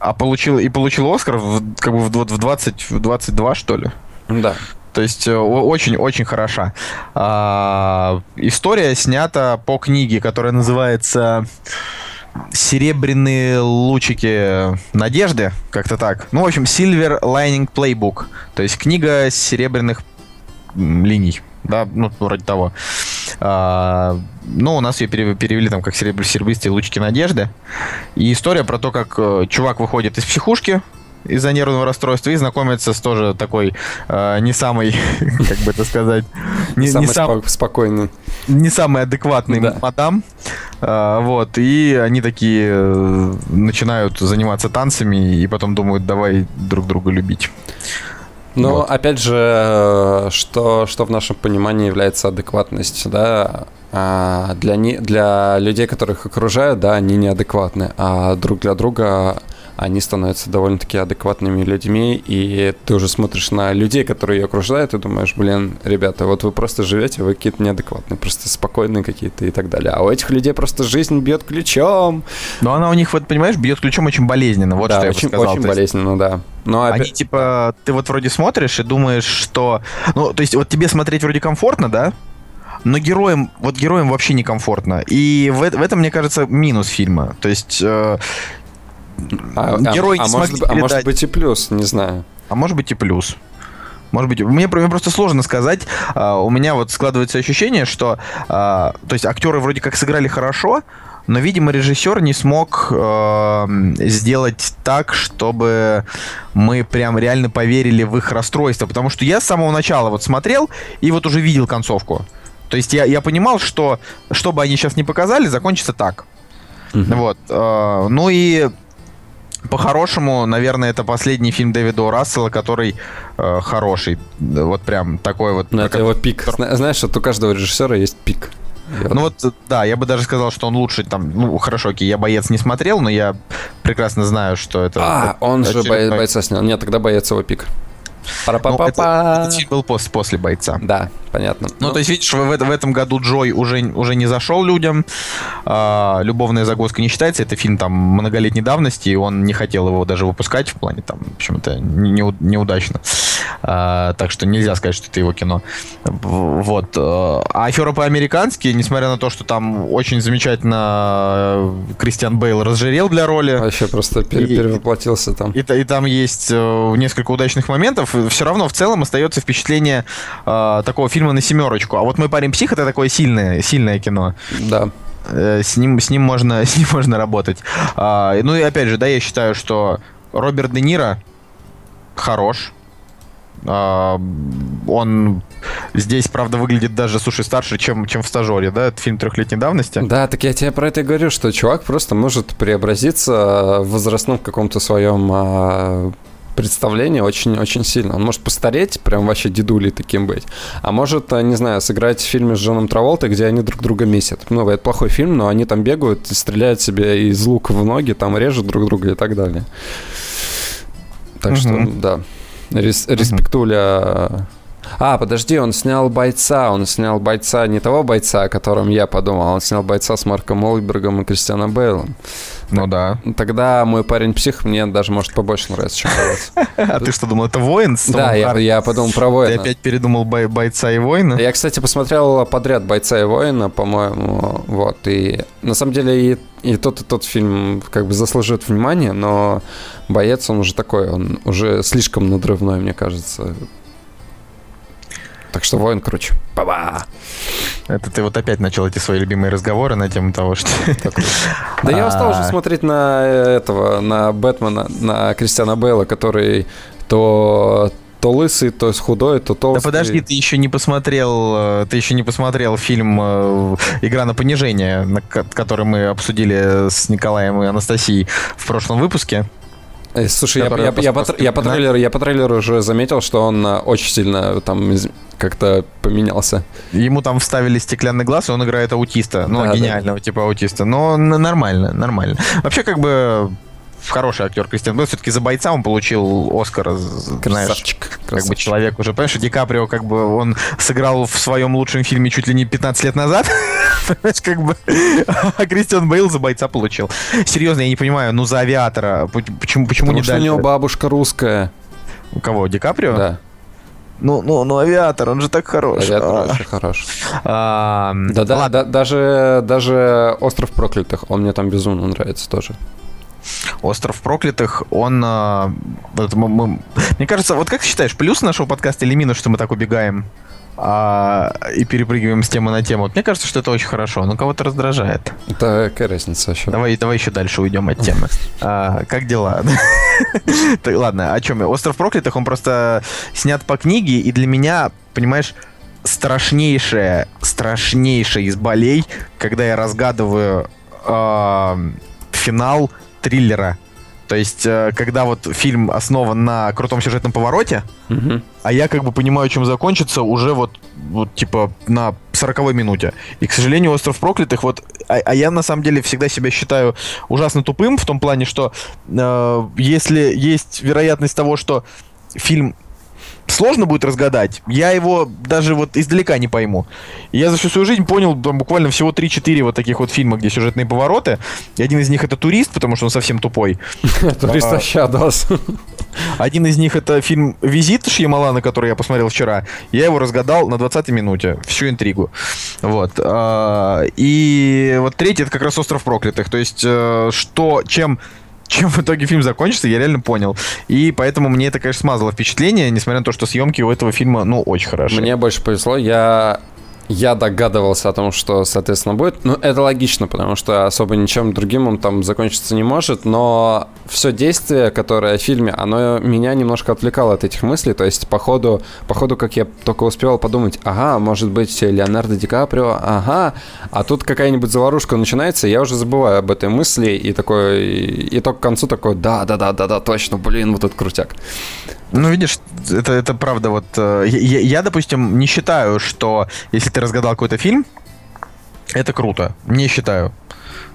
а получила и получила Оскар в, как бы в, в 20, в 22, что ли? Да. То есть очень-очень хороша. А, история снята по книге, которая называется серебряные лучики надежды, как-то так. Ну, в общем, Silver Lining Playbook, то есть книга серебряных линий, да, ну, вроде того. А, ну, у нас ее перевели там как серебристые лучики надежды. И история про то, как э, чувак выходит из психушки, из-за нервного расстройства и знакомится с тоже такой э, не самой, (laughs) как бы это сказать, не, самый не сам, спокойный, не самый адекватный да. мадам, э, вот и они такие э, начинают заниматься танцами и потом думают, давай друг друга любить. Но вот. опять же, э, что что в нашем понимании является адекватность, да? А для, не, для людей, которых окружают, да, они неадекватны, а друг для друга они становятся довольно-таки адекватными людьми, и ты уже смотришь на людей, которые ее окружают, и думаешь, блин, ребята, вот вы просто живете, вы какие-то неадекватные, просто спокойные какие-то и так далее. А у этих людей просто жизнь бьет ключом. Но она у них, вот понимаешь, бьет ключом очень болезненно, вот да, что очень, я бы сказал. очень болезненно, да. Но опять... Они типа, ты вот вроде смотришь и думаешь, что... Ну, то есть вот тебе смотреть вроде комфортно, да? но героям, вот героям вообще некомфортно. И в, в этом, мне кажется, минус фильма. То есть э, а, Герой а, не а, может, а может быть и плюс, не знаю. А может быть и плюс. Может быть, мне, мне просто сложно сказать. Uh, у меня вот складывается ощущение, что, uh, то есть актеры вроде как сыграли хорошо, но, видимо, режиссер не смог э, сделать так, чтобы мы прям реально поверили в их расстройство. Потому что я с самого начала вот смотрел и вот уже видел концовку. То есть я, я понимал, что что бы они сейчас не показали, закончится так. Mm-hmm. Вот. Э, ну и по-хорошему, наверное, это последний фильм Дэвида Рассела, который э, хороший. Вот прям такой вот. Ну, это его пик. Знаешь, что у каждого режиссера есть пик. Ну вот, да, я бы даже сказал, что он лучше там, ну хорошо, окей, я боец не смотрел, но я прекрасно знаю, что это. А, он же бойца снял. Нет, тогда боец его пик. Ну, это, это был после, после бойца. Да, понятно. Ну, ну, то есть, видишь, в, в этом году Джой уже, уже не зашел людям. А, Любовная загвоздка не считается. Это фильм там многолетней давности, и он не хотел его даже выпускать в плане там, в общем-то, не, неудачно. А, так что нельзя сказать, что это его кино. Вот. А афера по-американски, несмотря на то, что там очень замечательно Кристиан Бейл разжирел для роли. Вообще просто пере- перевоплотился там. И, и, и там есть э, несколько удачных моментов. Все равно в целом остается впечатление э, такого фильма на семерочку. А вот «Мой парень псих» — это такое сильное, сильное кино. Да э, с ним, с ним можно, (laughs) с ним можно работать. А, ну и опять же, да, я считаю, что Роберт Де Ниро хорош. А, он здесь, правда, выглядит даже, слушай, старше, чем, чем в стажере, да? Это фильм трехлетней давности. Да, так я тебе про это и говорю, что чувак просто может преобразиться в возрастном каком-то своем представлении очень-очень сильно. Он может постареть, прям вообще дедулей таким быть. А может, а, не знаю, сыграть в фильме с Джоном Траволтой, где они друг друга месят. Ну, это плохой фильм, но они там бегают, стреляют себе из лука в ноги, там режут друг друга и так далее. Так угу. что, да. Рес, респектуля... А, подожди, он снял бойца. Он снял бойца не того бойца, о котором я подумал. Он снял бойца с Марком Олбергом и Кристианом Бейлом. Ну да. Тогда мой парень псих мне даже может побольше нравится, чем боец. (laughs) А ты что думал, это воин? Да, я, подумал про воина. Ты опять передумал бой, бойца и воина? Я, кстати, посмотрел подряд бойца и воина, по-моему, вот. И на самом деле и, и тот, и тот фильм как бы заслуживает внимания, но боец, он уже такой, он уже слишком надрывной, мне кажется. Так что воин круче. Ба-ба! Это ты вот опять начал эти свои любимые разговоры на тему того, что... Да я устал уже смотреть на этого, на Бэтмена, на Кристиана Бейла, который то то лысый, то худой, то толстый. Да подожди, ты еще не посмотрел, э, ты еще не посмотрел фильм э, «Игра на понижение», который мы обсудили с Николаем и Анастасией в прошлом выпуске. Э, слушай, я, я, я, по, я, по трейлеру, я по трейлеру уже заметил, что он э, очень сильно там как-то поменялся. Ему там вставили стеклянный глаз, и он играет аутиста. Ну, да, гениального да. типа аутиста. Но нормально, нормально. Вообще, как бы хороший актер Кристиан Бейл. Все-таки за бойца он получил Оскар. Красавчик. Знаешь, красавчик. как бы человек уже, понимаешь, Ди Каприо как бы он сыграл в своем лучшем фильме чуть ли не 15 лет назад. (laughs) Понимаешь, как бы. А Кристиан Бейл за бойца получил. Серьезно, я не понимаю, ну за авиатора. Почему, почему Потому не что дали? у него бабушка русская. У кого? Ди Каприо? Да. Ну, ну, ну, авиатор, он же так хорош. Авиатор а. очень хорош. А, да, да, да, даже, даже остров проклятых, он мне там безумно нравится тоже. Остров проклятых, он... Э, мы, мы, мне кажется, вот как ты считаешь, плюс нашего подкаста или минус, что мы так убегаем а, и перепрыгиваем с темы на тему? Вот мне кажется, что это очень хорошо, но кого-то раздражает. Это какая разница еще? Давай, давай еще дальше уйдем от темы. (laughs) А, как дела? (laughs) Ладно, о чем я? Остров проклятых, он просто снят по книге, и для меня, понимаешь, страшнейшее, страшнейшее из болей, когда я разгадываю э, финал триллера. То есть, э, когда вот фильм основан на крутом сюжетном повороте, угу. а я как бы понимаю, чем закончится уже вот, вот типа на 40 минуте. И, к сожалению, «Остров проклятых», вот, а, а я на самом деле всегда себя считаю ужасно тупым в том плане, что э, если есть вероятность того, что фильм сложно будет разгадать, я его даже вот издалека не пойму. я за всю свою жизнь понял там, буквально всего 3-4 вот таких вот фильма, где сюжетные повороты. И один из них это «Турист», потому что он совсем тупой. (laughs) «Турист Ащадос». (laughs) Один из них это фильм «Визит» Шьямалана, который я посмотрел вчера. Я его разгадал на 20-й минуте. Всю интригу. Вот. А, и вот третий это как раз «Остров проклятых». То есть, э, что, чем чем в итоге фильм закончится, я реально понял. И поэтому мне это, конечно, смазало впечатление, несмотря на то, что съемки у этого фильма, ну, очень хорошие. Мне больше повезло. Я я догадывался о том, что, соответственно, будет. Ну, это логично, потому что особо ничем другим он там закончиться не может, но все действие, которое в фильме, оно меня немножко отвлекало от этих мыслей, то есть по ходу, по ходу как я только успевал подумать, ага, может быть, Леонардо Ди Каприо, ага, а тут какая-нибудь заварушка начинается, я уже забываю об этой мысли, и такой, и только к концу такой, да-да-да-да-да, точно, блин, вот этот крутяк. Ну, видишь, это, это правда. Вот э, я, я, допустим, не считаю, что если ты разгадал какой-то фильм, это круто. Не считаю.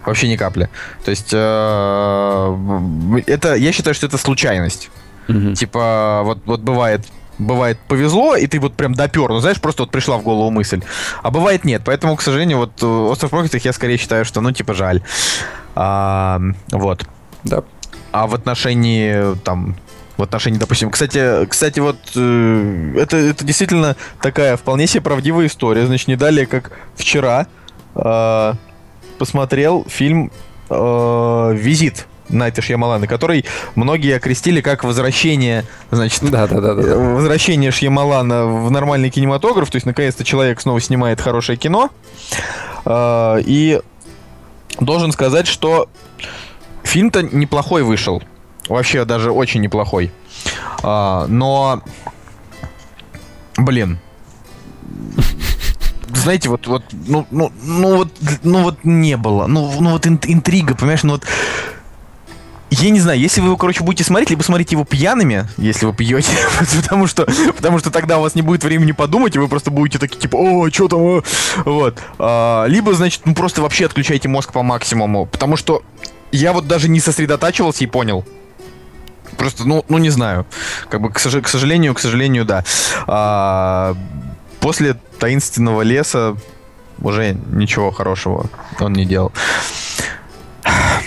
Вообще ни капли. То есть э, это, я считаю, что это случайность. Угу. Типа, вот, вот бывает, бывает повезло, и ты вот прям допер, ну знаешь, просто вот пришла в голову мысль. А бывает нет. Поэтому, к сожалению, вот э, остров проклятых я скорее считаю, что, ну, типа, жаль. А, вот. Да. А в отношении там в отношении, допустим, кстати, кстати, вот э, это, это действительно такая вполне себе правдивая история. Значит, не далее, как вчера э, посмотрел фильм э, «Визит» Найта Шьямалана, который многие окрестили как возвращение, значит, да, да, да, да. возвращение Шьямалана в нормальный кинематограф, то есть наконец-то человек снова снимает хорошее кино. Э, и должен сказать, что фильм-то неплохой вышел. Вообще даже очень неплохой. А, но, блин, знаете, вот, вот, ну, ну, ну вот, ну вот не было, ну, ну вот интрига, понимаешь, ну вот, я не знаю, если вы его, короче, будете смотреть, либо смотрите его пьяными, если вы пьете, (laughs) потому что, потому что тогда у вас не будет времени подумать, и вы просто будете такие, типа, о, что там, о? вот. А, либо, значит, ну просто вообще отключайте мозг по максимуму, потому что я вот даже не сосредотачивался и понял, Просто, ну, ну не знаю. Как бы, к, к сожалению, к сожалению, да. А, после таинственного леса уже ничего хорошего он не делал.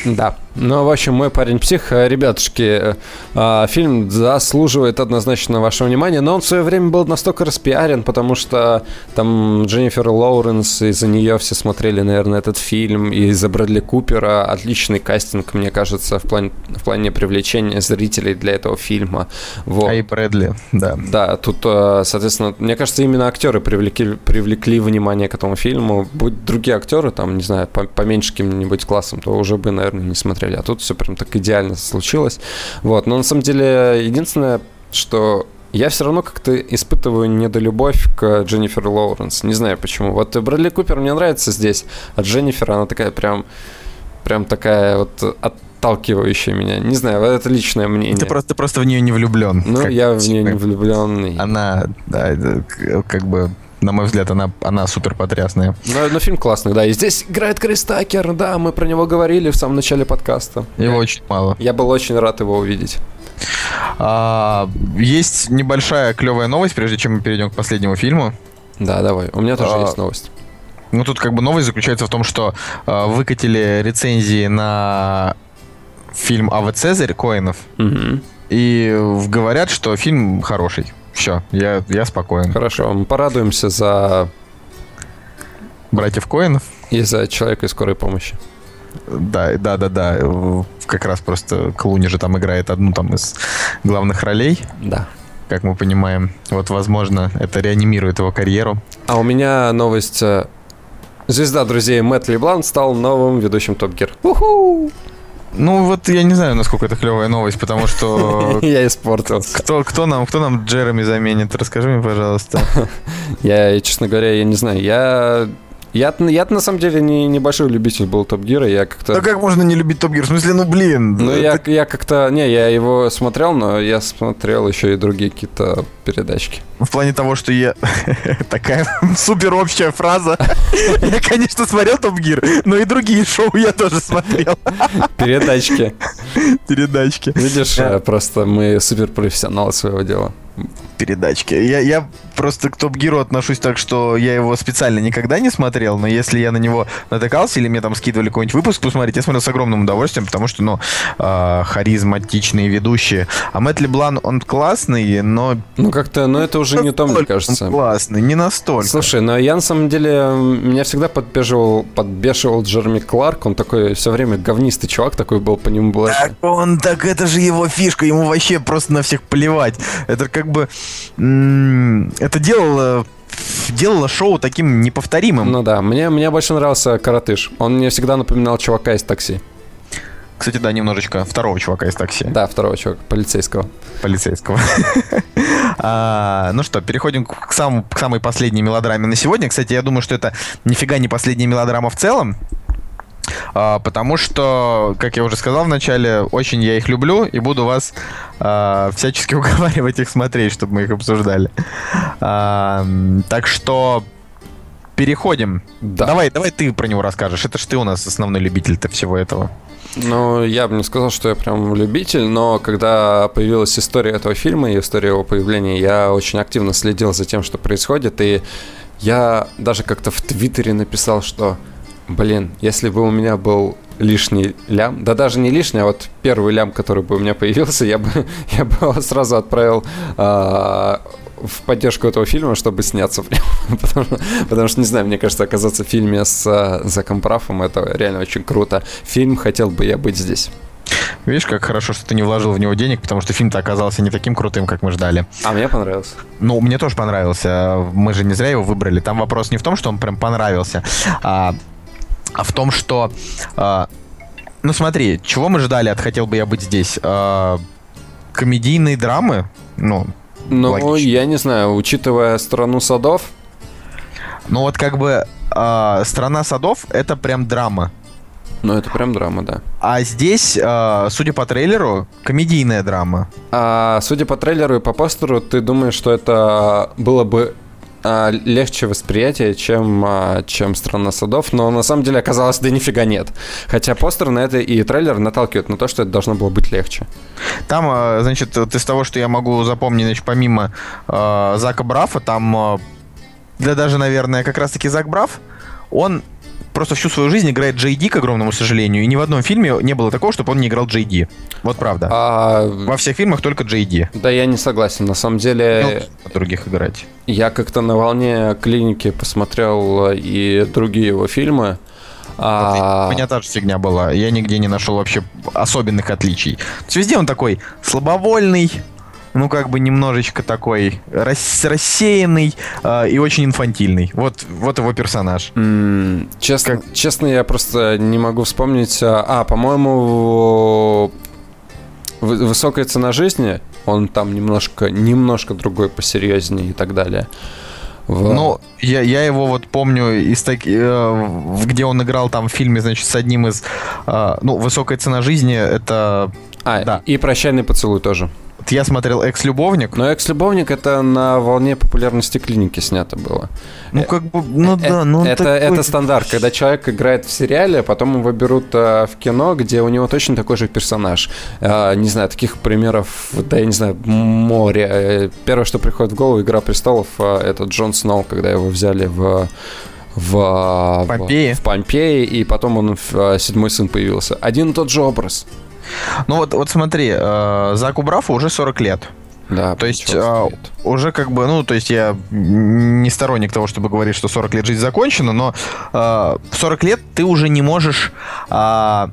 Да. Ну, в общем, мой парень псих. Э, ребятушки, э, а, фильм заслуживает однозначно вашего внимания, но он в свое время был настолько распиарен, потому что там Дженнифер Лоуренс, из-за нее все смотрели, наверное, этот фильм, и из-за Брэдли Купера отличный кастинг, мне кажется, в плане, в плане привлечения зрителей для этого фильма. Вот. А и Брэдли, да. Да, тут, э, соответственно, мне кажется, именно актеры привлекли, привлекли внимание к этому фильму. Будь другие актеры, там, не знаю, поменьше каким-нибудь классом, то уже бы, наверное, не смотрели смотрели, а тут все прям так идеально случилось. Вот, но на самом деле единственное, что я все равно как-то испытываю недолюбовь к Дженнифер Лоуренс. Не знаю почему. Вот Брэдли Купер мне нравится здесь, а Дженнифер, она такая прям, прям такая вот отталкивающая меня. Не знаю, это личное мнение. Ты просто, ты просто в нее не влюблен. Ну, я в нее не влюблен. Она, да, как бы на мой взгляд, она, она супер потрясная. Но, но фильм классный, да. И здесь играет Крис Такер, да, мы про него говорили в самом начале подкаста. Его я, очень мало. Я был очень рад его увидеть. А, есть небольшая клевая новость, прежде чем мы перейдем к последнему фильму. Да, давай. У меня тоже а, есть новость. Ну, тут как бы новость заключается в том, что э, выкатили рецензии на фильм Ава Цезарь Коинов. Угу. И говорят, что фильм хороший. Все, я, я спокоен. Хорошо, мы порадуемся за... Братьев Коинов? И за Человека из скорой помощи. Да, да, да, да. Как раз просто Клуни же там играет одну там из главных ролей. Да. Как мы понимаем. Вот, возможно, это реанимирует его карьеру. А у меня новость. Э, звезда друзей Мэтт Леблан стал новым ведущим Топ Гир. Уху! Ну, вот я не знаю, насколько это клевая новость, потому что... (laughs) Я испортился. Кто, кто, нам, кто нам Джереми заменит? Расскажи мне, пожалуйста. (laughs) Я, честно говоря, я не знаю. Я я, я на самом деле не небольшой любитель был Топ Гира, я как-то... Да как можно не любить Топ Гир? В смысле, ну блин. Ну это... я, я как-то... Не, я его смотрел, но я смотрел еще и другие какие-то передачки. В плане того, что я... (laughs) Такая супер общая фраза. Я, конечно, смотрел Топ Гир, но и другие шоу я тоже смотрел. Передачки. Передачки. Видишь, просто мы супер профессионалы своего дела передачки. Я, я просто к Топ Гиру отношусь так, что я его специально никогда не смотрел, но если я на него натыкался или мне там скидывали какой-нибудь выпуск посмотреть, я смотрел с огромным удовольствием, потому что, ну, э, харизматичные ведущие. А Мэтт Леблан, он классный, но... Ну, как-то, ну, это уже не то, мне кажется. Он классный, не настолько. Слушай, но я на самом деле, меня всегда подбеживал, подбешивал Джерми Кларк, он такой все время говнистый чувак, такой был, по нему было... Так он, так это же его фишка, ему вообще просто на всех плевать. Это как бы это делало делало шоу таким неповторимым. Ну да, мне, мне больше нравился Каратыш. Он мне всегда напоминал чувака из такси. Кстати, да, немножечко второго чувака из такси. Да, второго чувака, полицейского. Полицейского. (laughs) а, ну что, переходим к самой последней мелодраме на сегодня. Кстати, я думаю, что это нифига не последняя мелодрама в целом. А, потому что, как я уже сказал в начале, очень я их люблю и буду вас а, всячески (laughs) уговаривать их смотреть, чтобы мы их обсуждали. А, так что переходим. Да. Давай, давай ты про него расскажешь. Это ж ты у нас основной любитель-то всего этого. Ну, я бы не сказал, что я прям любитель, но когда появилась история этого фильма и история его появления, я очень активно следил за тем, что происходит, и я даже как-то в Твиттере написал, что, блин, если бы у меня был лишний лям, да даже не лишний, а вот первый лям, который бы у меня появился, я бы, (laughs) я бы его сразу отправил а, в поддержку этого фильма, чтобы сняться в нем. (laughs) потому, что, потому что, не знаю, мне кажется, оказаться в фильме с uh, Заком Брафом это реально очень круто. Фильм «Хотел бы я быть здесь». Видишь, как хорошо, что ты не вложил в него денег, потому что фильм-то оказался не таким крутым, как мы ждали. А мне понравился. Ну, мне тоже понравился. Мы же не зря его выбрали. Там вопрос не в том, что он прям понравился, а, а в том, что... А, ну, смотри, чего мы ждали от «Хотел бы я быть здесь»? А, комедийные драмы, ну, ну, логично. я не знаю, учитывая страну садов. Ну вот как бы э, страна садов это прям драма. Ну, это прям драма, да. А здесь, э, судя по трейлеру, комедийная драма. А судя по трейлеру и по постеру, ты думаешь, что это было бы а, легче восприятие, чем, а, чем «Страна садов», но на самом деле оказалось, да нифига нет. Хотя постер на это и трейлер наталкивают на то, что это должно было быть легче. Там, а, значит, вот из того, что я могу запомнить, значит, помимо э, Зака Брафа, там, да даже, наверное, как раз-таки Зак Браф, он просто всю свою жизнь играет Джей Ди, к огромному сожалению, и ни в одном фильме не было такого, чтобы он не играл Джей Ди. Вот правда. А... Во всех фильмах только Джей Ди. Да, я не согласен. На самом деле... Ну, других играть. Я как-то на волне клиники посмотрел и другие его фильмы. А... У меня та же фигня была. Я нигде не нашел вообще особенных отличий. везде он такой слабовольный, ну, как бы немножечко такой рас рассеянный э, и очень инфантильный. Вот, вот его персонаж. Mm, честно, как... честно, я просто не могу вспомнить. А, а по-моему, высокая цена жизни, он там немножко, немножко другой, посерьезнее и так далее. В... Ну, я, я его вот помню из так, э, где он играл там в фильме, значит, с одним из, э, ну, высокая цена жизни, это... А, да. и прощальный поцелуй тоже я смотрел «Экс-любовник». Но «Экс-любовник» — это на волне популярности клиники снято было. Ну, как бы, ну э, да, ну это, такой... это стандарт, когда человек играет в сериале, потом его берут а, в кино, где у него точно такой же персонаж. А, не знаю, таких примеров, да, я не знаю, море. Первое, что приходит в голову, «Игра престолов» а, — это Джон Сноу, когда его взяли в в Помпеи. в, в Помпеи, и потом он в седьмой сын появился. Один и тот же образ. Ну вот, вот смотри, э, Заку Брафу уже 40 лет. Да, то есть э, уже как бы, ну, то есть я не сторонник того, чтобы говорить, что 40 лет жизнь закончена, но э, в 40 лет ты уже не можешь... Э,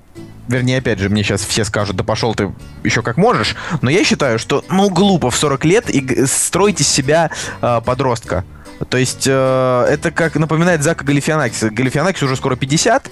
вернее, опять же, мне сейчас все скажут, да пошел ты еще как можешь, но я считаю, что, ну, глупо в 40 лет и строить из себя э, подростка. То есть э, это как напоминает Зака Галифианакиса. Галифианакис уже скоро 50,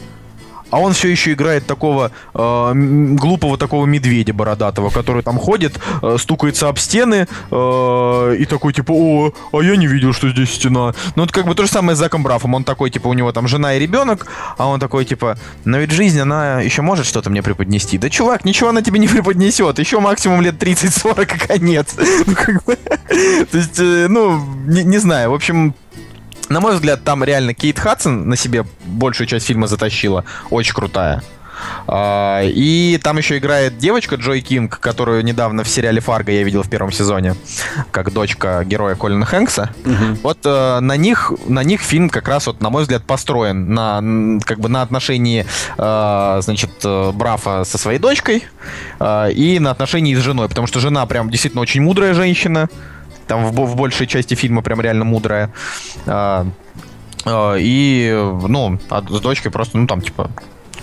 а он все еще играет такого э, глупого такого медведя бородатого, который там ходит, э, стукается об стены э, и такой типа, о, а я не видел, что здесь стена. Ну это как бы то же самое с Заком Брафом. Он такой типа, у него там жена и ребенок, а он такой типа, но ведь жизнь, она еще может что-то мне преподнести. Да чувак, ничего она тебе не преподнесет. Еще максимум лет 30-40 и конец. (laughs) Ну то есть, э, ну, не знаю. В общем, на мой взгляд, там реально Кейт Хадсон на себе большую часть фильма затащила. Очень крутая. А, и там еще играет девочка Джой Кинг, которую недавно в сериале Фарго я видел в первом сезоне, как дочка героя Колина Хэнкса. Угу. Вот э, на них на них фильм как раз вот на мой взгляд построен на как бы на отношении э, значит э, Брафа со своей дочкой и на отношении с женой, потому что жена прям действительно очень мудрая женщина там в, в большей части фильма прям реально мудрая. А, а, и, ну, а с дочкой просто, ну, там, типа,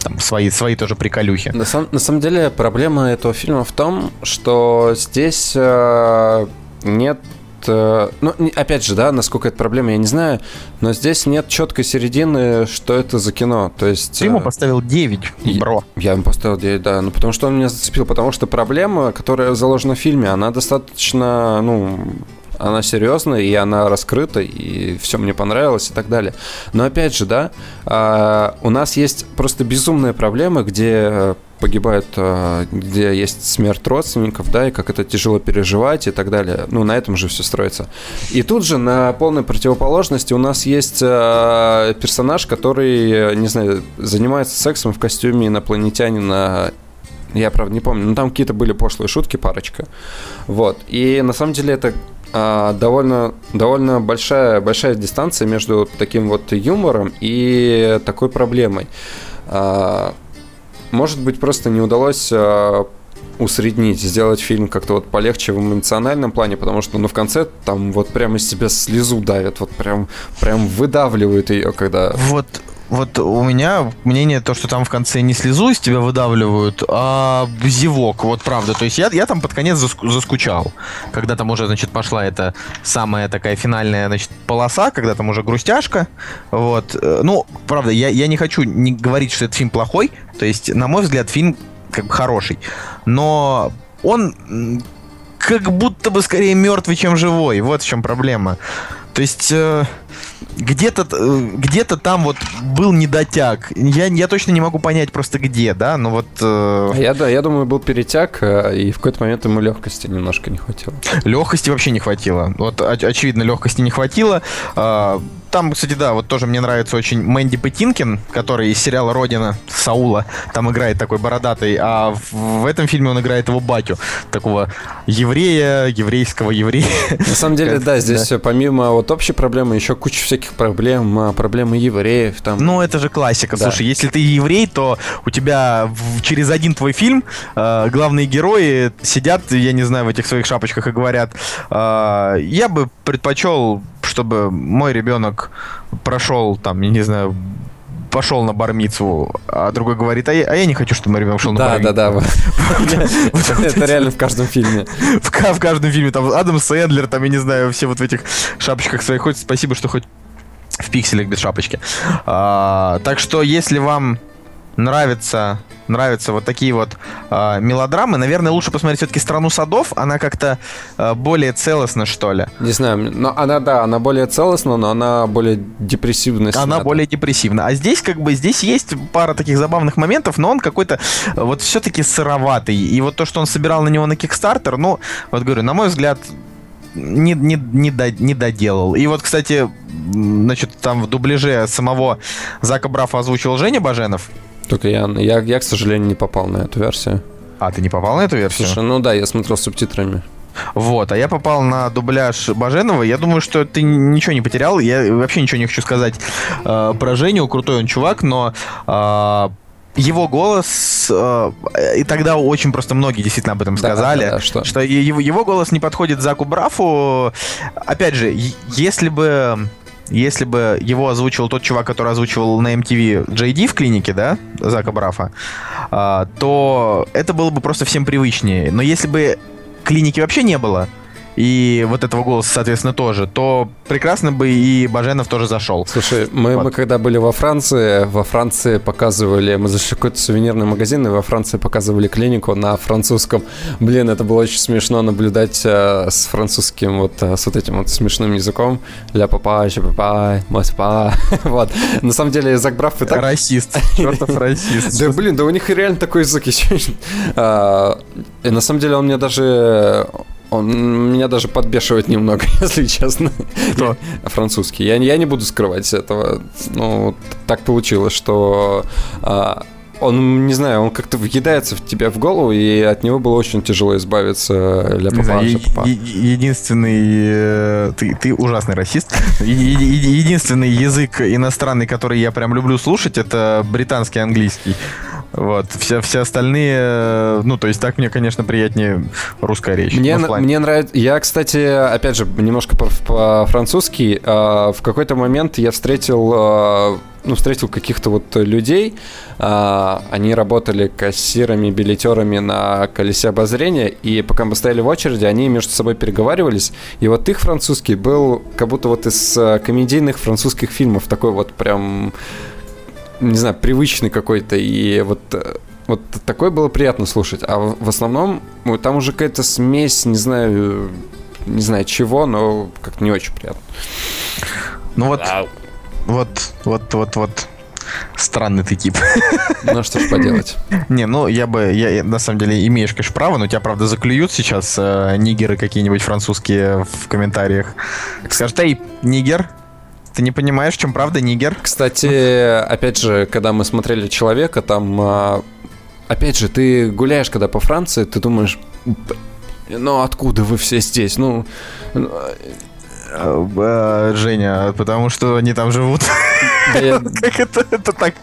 там свои, свои тоже приколюхи. На, сам, на самом деле проблема этого фильма в том, что здесь э, нет ну, опять же, да, насколько это проблема, я не знаю, но здесь нет четкой середины, что это за кино. То есть... Ты ему э, поставил 9, бро. Я, я ему поставил 9, да, ну потому что он меня зацепил, потому что проблема, которая заложена в фильме, она достаточно, ну, она серьезная, и она раскрыта, и все мне понравилось и так далее. Но опять же, да, а, у нас есть просто безумная проблема, где погибают, а, где есть смерть родственников, да, и как это тяжело переживать и так далее. Ну, на этом же все строится. И тут же на полной противоположности у нас есть а, персонаж, который, не знаю, занимается сексом в костюме инопланетянина я, правда, не помню. Но там какие-то были пошлые шутки, парочка. Вот. И на самом деле это довольно, довольно большая, большая дистанция между таким вот юмором и такой проблемой. Может быть, просто не удалось а, усреднить, сделать фильм как-то вот полегче в эмоциональном плане, потому что, ну, в конце там вот прямо из себя слезу давят, вот прям, прям выдавливают ее, когда... Вот, вот у меня мнение то, что там в конце не слезу из тебя выдавливают, а зевок, вот правда. То есть я, я там под конец заскучал, когда там уже, значит, пошла эта самая такая финальная, значит, полоса, когда там уже грустяшка, вот. Ну, правда, я, я не хочу не говорить, что этот фильм плохой, то есть, на мой взгляд, фильм как бы хороший, но он как будто бы скорее мертвый, чем живой. Вот в чем проблема. То есть э, где-то э, где-то там вот был недотяг. Я, я точно не могу понять просто где, да, но вот... Э... Я, да, я думаю, был перетяг, э, и в какой-то момент ему легкости немножко не хватило. Легкости вообще не хватило. Вот очевидно, легкости не хватило. Там, кстати, да, вот тоже мне нравится очень Мэнди Петинкин, который из сериала «Родина» Саула, там играет такой бородатый, а в, этом фильме он играет его батю, такого еврея, еврейского еврея. На самом деле, да, здесь да. помимо вот общей проблемы еще куча всяких проблем, а, проблемы евреев там. Ну, это же классика. Да. Слушай, если ты еврей, то у тебя в, через один твой фильм э, главные герои сидят, я не знаю, в этих своих шапочках и говорят, э, я бы предпочел чтобы мой ребенок прошел там, я не знаю, пошел на бармицу, а другой говорит, а я, а я не хочу, чтобы мой ребенок шел на бармицу. Да, да, (laughs) да. Это реально в каждом фильме. В каждом фильме. Там Адам Сэндлер, там, я не знаю, все вот в этих шапочках своих ходят. Спасибо, что хоть в пикселях без шапочки. А, так что, если вам нравится, нравятся вот такие вот э, мелодрамы, наверное, лучше посмотреть все-таки «Страну садов». Она как-то э, более целостна, что ли. Не знаю, но она, да, она более целостна, но она более депрессивная. Она более депрессивна. А здесь как бы, здесь есть пара таких забавных моментов, но он какой-то э, вот все-таки сыроватый. И вот то, что он собирал на него на Kickstarter, ну, вот говорю, на мой взгляд, не, не, не, до, не доделал. И вот, кстати, значит, там в дубляже самого Зака Брафа озвучил Женя Баженов. Только я, я, я, к сожалению, не попал на эту версию. А, ты не попал на эту версию? Слушай, ну да, я смотрел с субтитрами. Вот, а я попал на дубляж Баженова. Я думаю, что ты ничего не потерял. Я вообще ничего не хочу сказать э, про Женю. Крутой он чувак, но э, его голос, э, и тогда очень просто многие действительно об этом сказали, да, да, что, что его, его голос не подходит Заку Брафу. Опять же, если бы если бы его озвучивал тот чувак, который озвучивал на MTV JD в клинике, да, Зака Брафа, а, то это было бы просто всем привычнее. Но если бы клиники вообще не было, и вот этого голоса, соответственно, тоже, то прекрасно бы и Баженов тоже зашел. Слушай, мы, вот. мы когда были во Франции, во Франции показывали, мы зашли в какой-то сувенирный магазин, и во Франции показывали клинику на французском. Блин, это было очень смешно наблюдать э, с французским, вот э, с вот этим вот смешным языком. Ля папа, ля папа, папа. Вот. На самом деле, Зак Браф и так... Расист. (laughs) Чертов расист. Да, блин, да у них реально такой язык. (laughs) А, и на самом деле он мне даже он меня даже подбешивает немного, (laughs) если честно. Кто? Французский. Я, я не буду скрывать этого. Ну, так получилось, что а, он, не знаю, он как-то въедается в тебя в голову, и от него было очень тяжело избавиться. Ля папа, знаю, папа. единственный... Э, ты, ты ужасный расист. (laughs) Единственный язык иностранный, который я прям люблю слушать, это британский английский. Вот, все, все остальные, э, ну, то есть так мне, конечно, приятнее русская речь. Мне, мне нравится, я, кстати, опять же, немножко по-французски, по а, в какой-то момент я встретил а, ну, встретил каких-то вот людей, а, они работали кассирами, билетерами на колесе обозрения, и пока мы стояли в очереди, они между собой переговаривались, и вот их французский был как будто вот из а, комедийных французских фильмов, такой вот прям, не знаю, привычный какой-то, и вот вот такое было приятно слушать. А в основном ну, там уже какая-то смесь, не знаю, не знаю чего, но как-то не очень приятно. Ну вот, а... вот, вот, вот, вот. Странный ты тип. (laughs) Ну что ж поделать. Не, ну я бы, я на самом деле имеешь, конечно, право, но тебя, правда, заклюют сейчас э, нигеры какие-нибудь французские в комментариях. Скажут, эй, нигер, ты не понимаешь, в чем правда нигер? Кстати, опять же, когда мы смотрели человека, там а, опять же, ты гуляешь, когда по Франции, ты думаешь, ну откуда вы все здесь? Ну, ну а, Женя, потому что они там живут. (laughs) Как это, это так,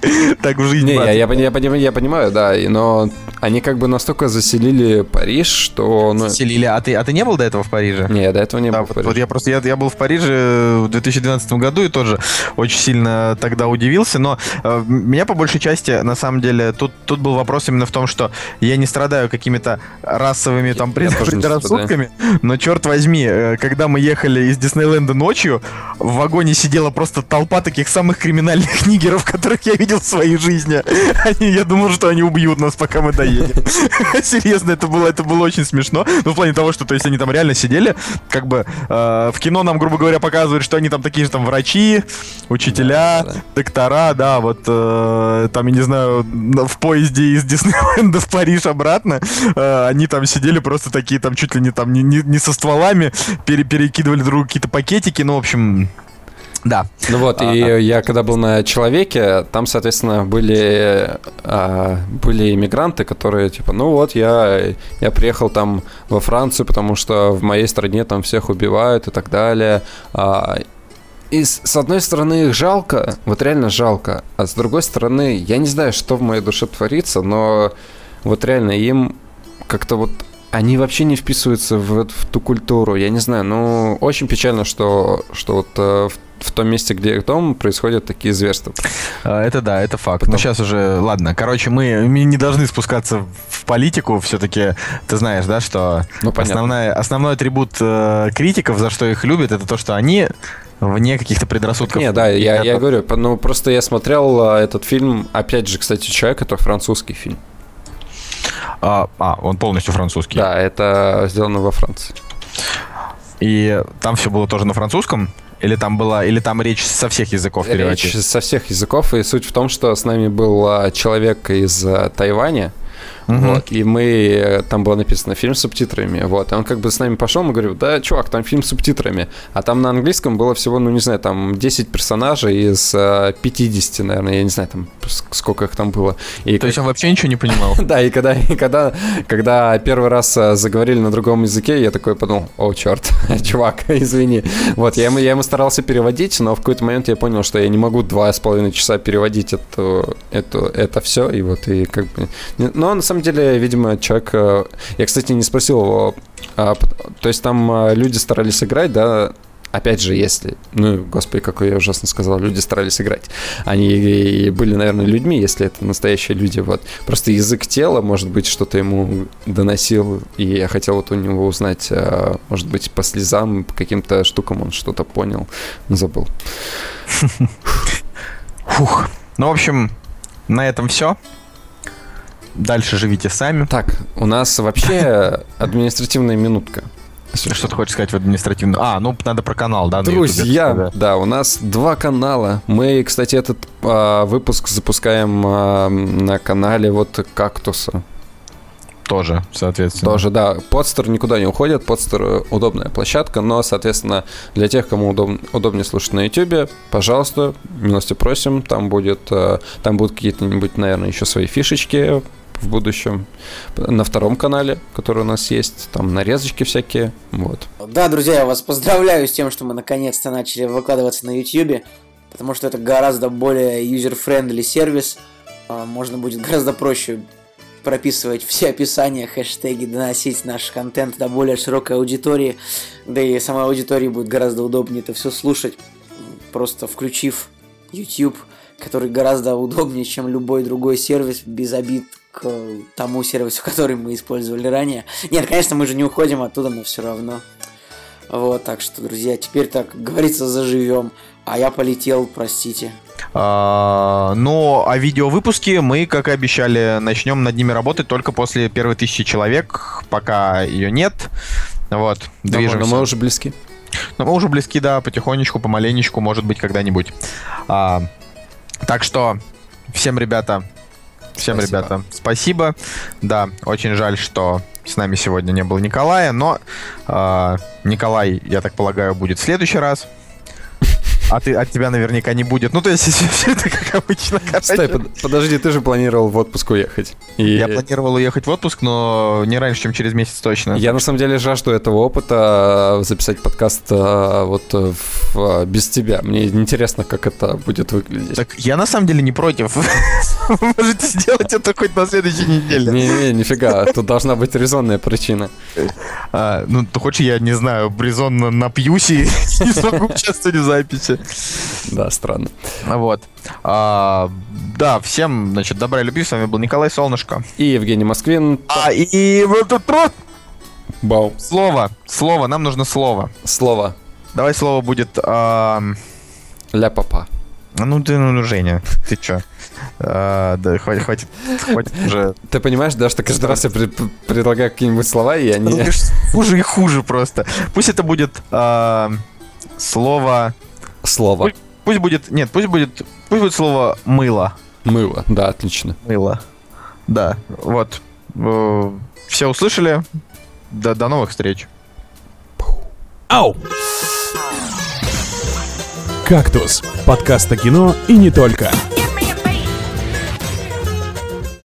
так в жизни? Не, я, я, я, понимаю, я понимаю, да, но они как бы настолько заселили Париж, что... Ну... Заселили, а ты, а ты не был до этого в Париже? Не, я до этого не да, был в Париже. Вот я просто, я, я был в Париже в 2012 году и тоже очень сильно тогда удивился, но э, меня по большей части, на самом деле, тут, тут был вопрос именно в том, что я не страдаю какими-то расовыми там предрассудками, но черт возьми, э, когда мы ехали из Диснейленда ночью, в вагоне сидела просто толпа таких самых криминальных (laughs) нигеров, которых я видел в своей жизни. (laughs) Они, я думал, что они убьют нас, пока мы доедем. (laughs) Серьезно, это было, это было очень смешно. Ну, в плане того, что, то есть, они там реально сидели, как бы, э, в кино нам, грубо говоря, показывают, что они там такие же там врачи, учителя, да, да. доктора, да, вот, э, там, я не знаю, в поезде из Диснейленда в Париж обратно, э, они там сидели просто такие, там, чуть ли не там, не, не, не со стволами, пере, перекидывали друг какие-то пакетики, ну, в общем, да. Ну вот, а, и а... я когда был на человеке, там, соответственно, были, а, были иммигранты, которые типа, ну вот, я, я приехал там во Францию, потому что в моей стране там всех убивают и так далее. А, и с, с одной стороны их жалко, вот реально жалко, а с другой стороны, я не знаю, что в моей душе творится, но вот реально им как-то вот они вообще не вписываются в, в ту культуру. Я не знаю, ну очень печально, что, что вот э, в в том месте, где их дом, происходят такие зверства. А, это да, это факт. Потом... Но сейчас уже, ладно, короче, мы, мы не должны спускаться в политику. Все-таки ты знаешь, да, что ну, основная, основной атрибут э, критиков, за что их любят, это то, что они вне каких-то предрассудков. Не, да, я, я говорю, ну просто я смотрел э, этот фильм, опять же, кстати, человек, это французский фильм. А, а, он полностью французский. Да, это сделано во Франции. И там все было тоже на французском? Или там была, или там речь со всех языков переводить? Речь со всех языков, и суть в том, что с нами был а, человек из а, Тайваня, Угу. Вот, и мы, э, там было написано фильм с субтитрами, вот, и он как бы с нами пошел, мы говорим, да, чувак, там фильм с субтитрами, а там на английском было всего, ну, не знаю, там 10 персонажей из 50, э, наверное, я не знаю, там, сколько их там было. И То как... есть он вообще ничего не понимал? (laughs) да, и когда, и когда, когда первый раз э, заговорили на другом языке, я такой подумал, о, черт, (laughs) чувак, (laughs) извини. Вот, я ему, я ему старался переводить, но в какой-то момент я понял, что я не могу два с половиной часа переводить это, это, это все, и вот, и как бы... Но на самом самом деле, видимо, человек... Э, я, кстати, не спросил его... А, то есть там э, люди старались играть, да, опять же, если, ну, господи, какой я ужасно сказал, люди старались играть. Они были, наверное, людьми, если это настоящие люди, вот. Просто язык тела, может быть, что-то ему доносил, и я хотел вот у него узнать, э, может быть, по слезам, по каким-то штукам он что-то понял, но забыл. (laughs) Фух. Ну, в общем, на этом все. Дальше живите сами. Так, у нас вообще (laughs) административная минутка. Что ты хочешь сказать в административном? А, ну надо про канал, да? Друзья, да. да, у нас два канала. Мы, кстати, этот а, выпуск запускаем а, на канале вот Кактуса. Тоже, соответственно. Тоже, да. Подстер никуда не уходит. Подстер удобная площадка, но, соответственно, для тех, кому удоб, удобнее слушать на YouTube, пожалуйста, милости просим. Там будет, а, там будут какие-то-нибудь, наверное, еще свои фишечки в будущем. На втором канале, который у нас есть, там нарезочки всякие, вот. Да, друзья, я вас поздравляю с тем, что мы наконец-то начали выкладываться на YouTube, потому что это гораздо более user-friendly сервис, а, можно будет гораздо проще прописывать все описания, хэштеги, доносить наш контент до более широкой аудитории, да и самой аудитории будет гораздо удобнее это все слушать, просто включив YouTube который гораздо удобнее, чем любой другой сервис, без обид к тому сервису, (laughs) который мы использовали ранее. Нет, конечно, мы же не уходим оттуда, но все равно. Вот, так что, друзья, теперь так, говорится, заживем. А я полетел, простите. А, ну, а видеовыпуски мы, как и обещали, начнем над ними работать только после первой тысячи человек, пока ее нет. Вот, движемся. Но мы уже близки. Но мы уже близки, да, потихонечку, помаленечку, может быть, когда-нибудь. А, так что, всем, ребята, всем, спасибо. ребята, спасибо. Да, очень жаль, что с нами сегодня не было Николая, но э, Николай, я так полагаю, будет в следующий раз а ты от тебя наверняка не будет. Ну, то есть, (laughs) все это как обычно. Стой, под, подожди, ты же планировал в отпуск уехать. И... Я планировал уехать в отпуск, но не раньше, чем через месяц точно. Я на самом деле жажду этого опыта записать подкаст а, вот в, без тебя. Мне интересно, как это будет выглядеть. Так я на самом деле не против. Вы (laughs) можете сделать это хоть на следующей неделе. Не-не, нифига, тут должна быть резонная причина. А, ну, ты хочешь, я не знаю, резонно напьюсь и (laughs) не смогу участвовать в записи. (laughs) Да, странно. Вот. А, да, всем, значит, добра и любви. С вами был Николай Солнышко. И Евгений Москвин. А, и... вот тут Бау. Слово. Слово. Нам нужно слово. Слово. Давай слово будет... А... Ля папа. Ну ты, ну, Женя, ты чё? А, да, хватит, хватит, хватит уже. Ты понимаешь, да, что каждый раз я при- предлагаю какие-нибудь слова, и они... Ну, хуже и хуже просто. Пусть это будет а, слово слово. Пусть, пусть будет, нет, пусть будет, пусть будет слово мыло. Мыло, да, отлично. Мыло. Да, вот. Э, все услышали. До, до новых встреч. Ау! «Кактус» — подкаст о кино и не только.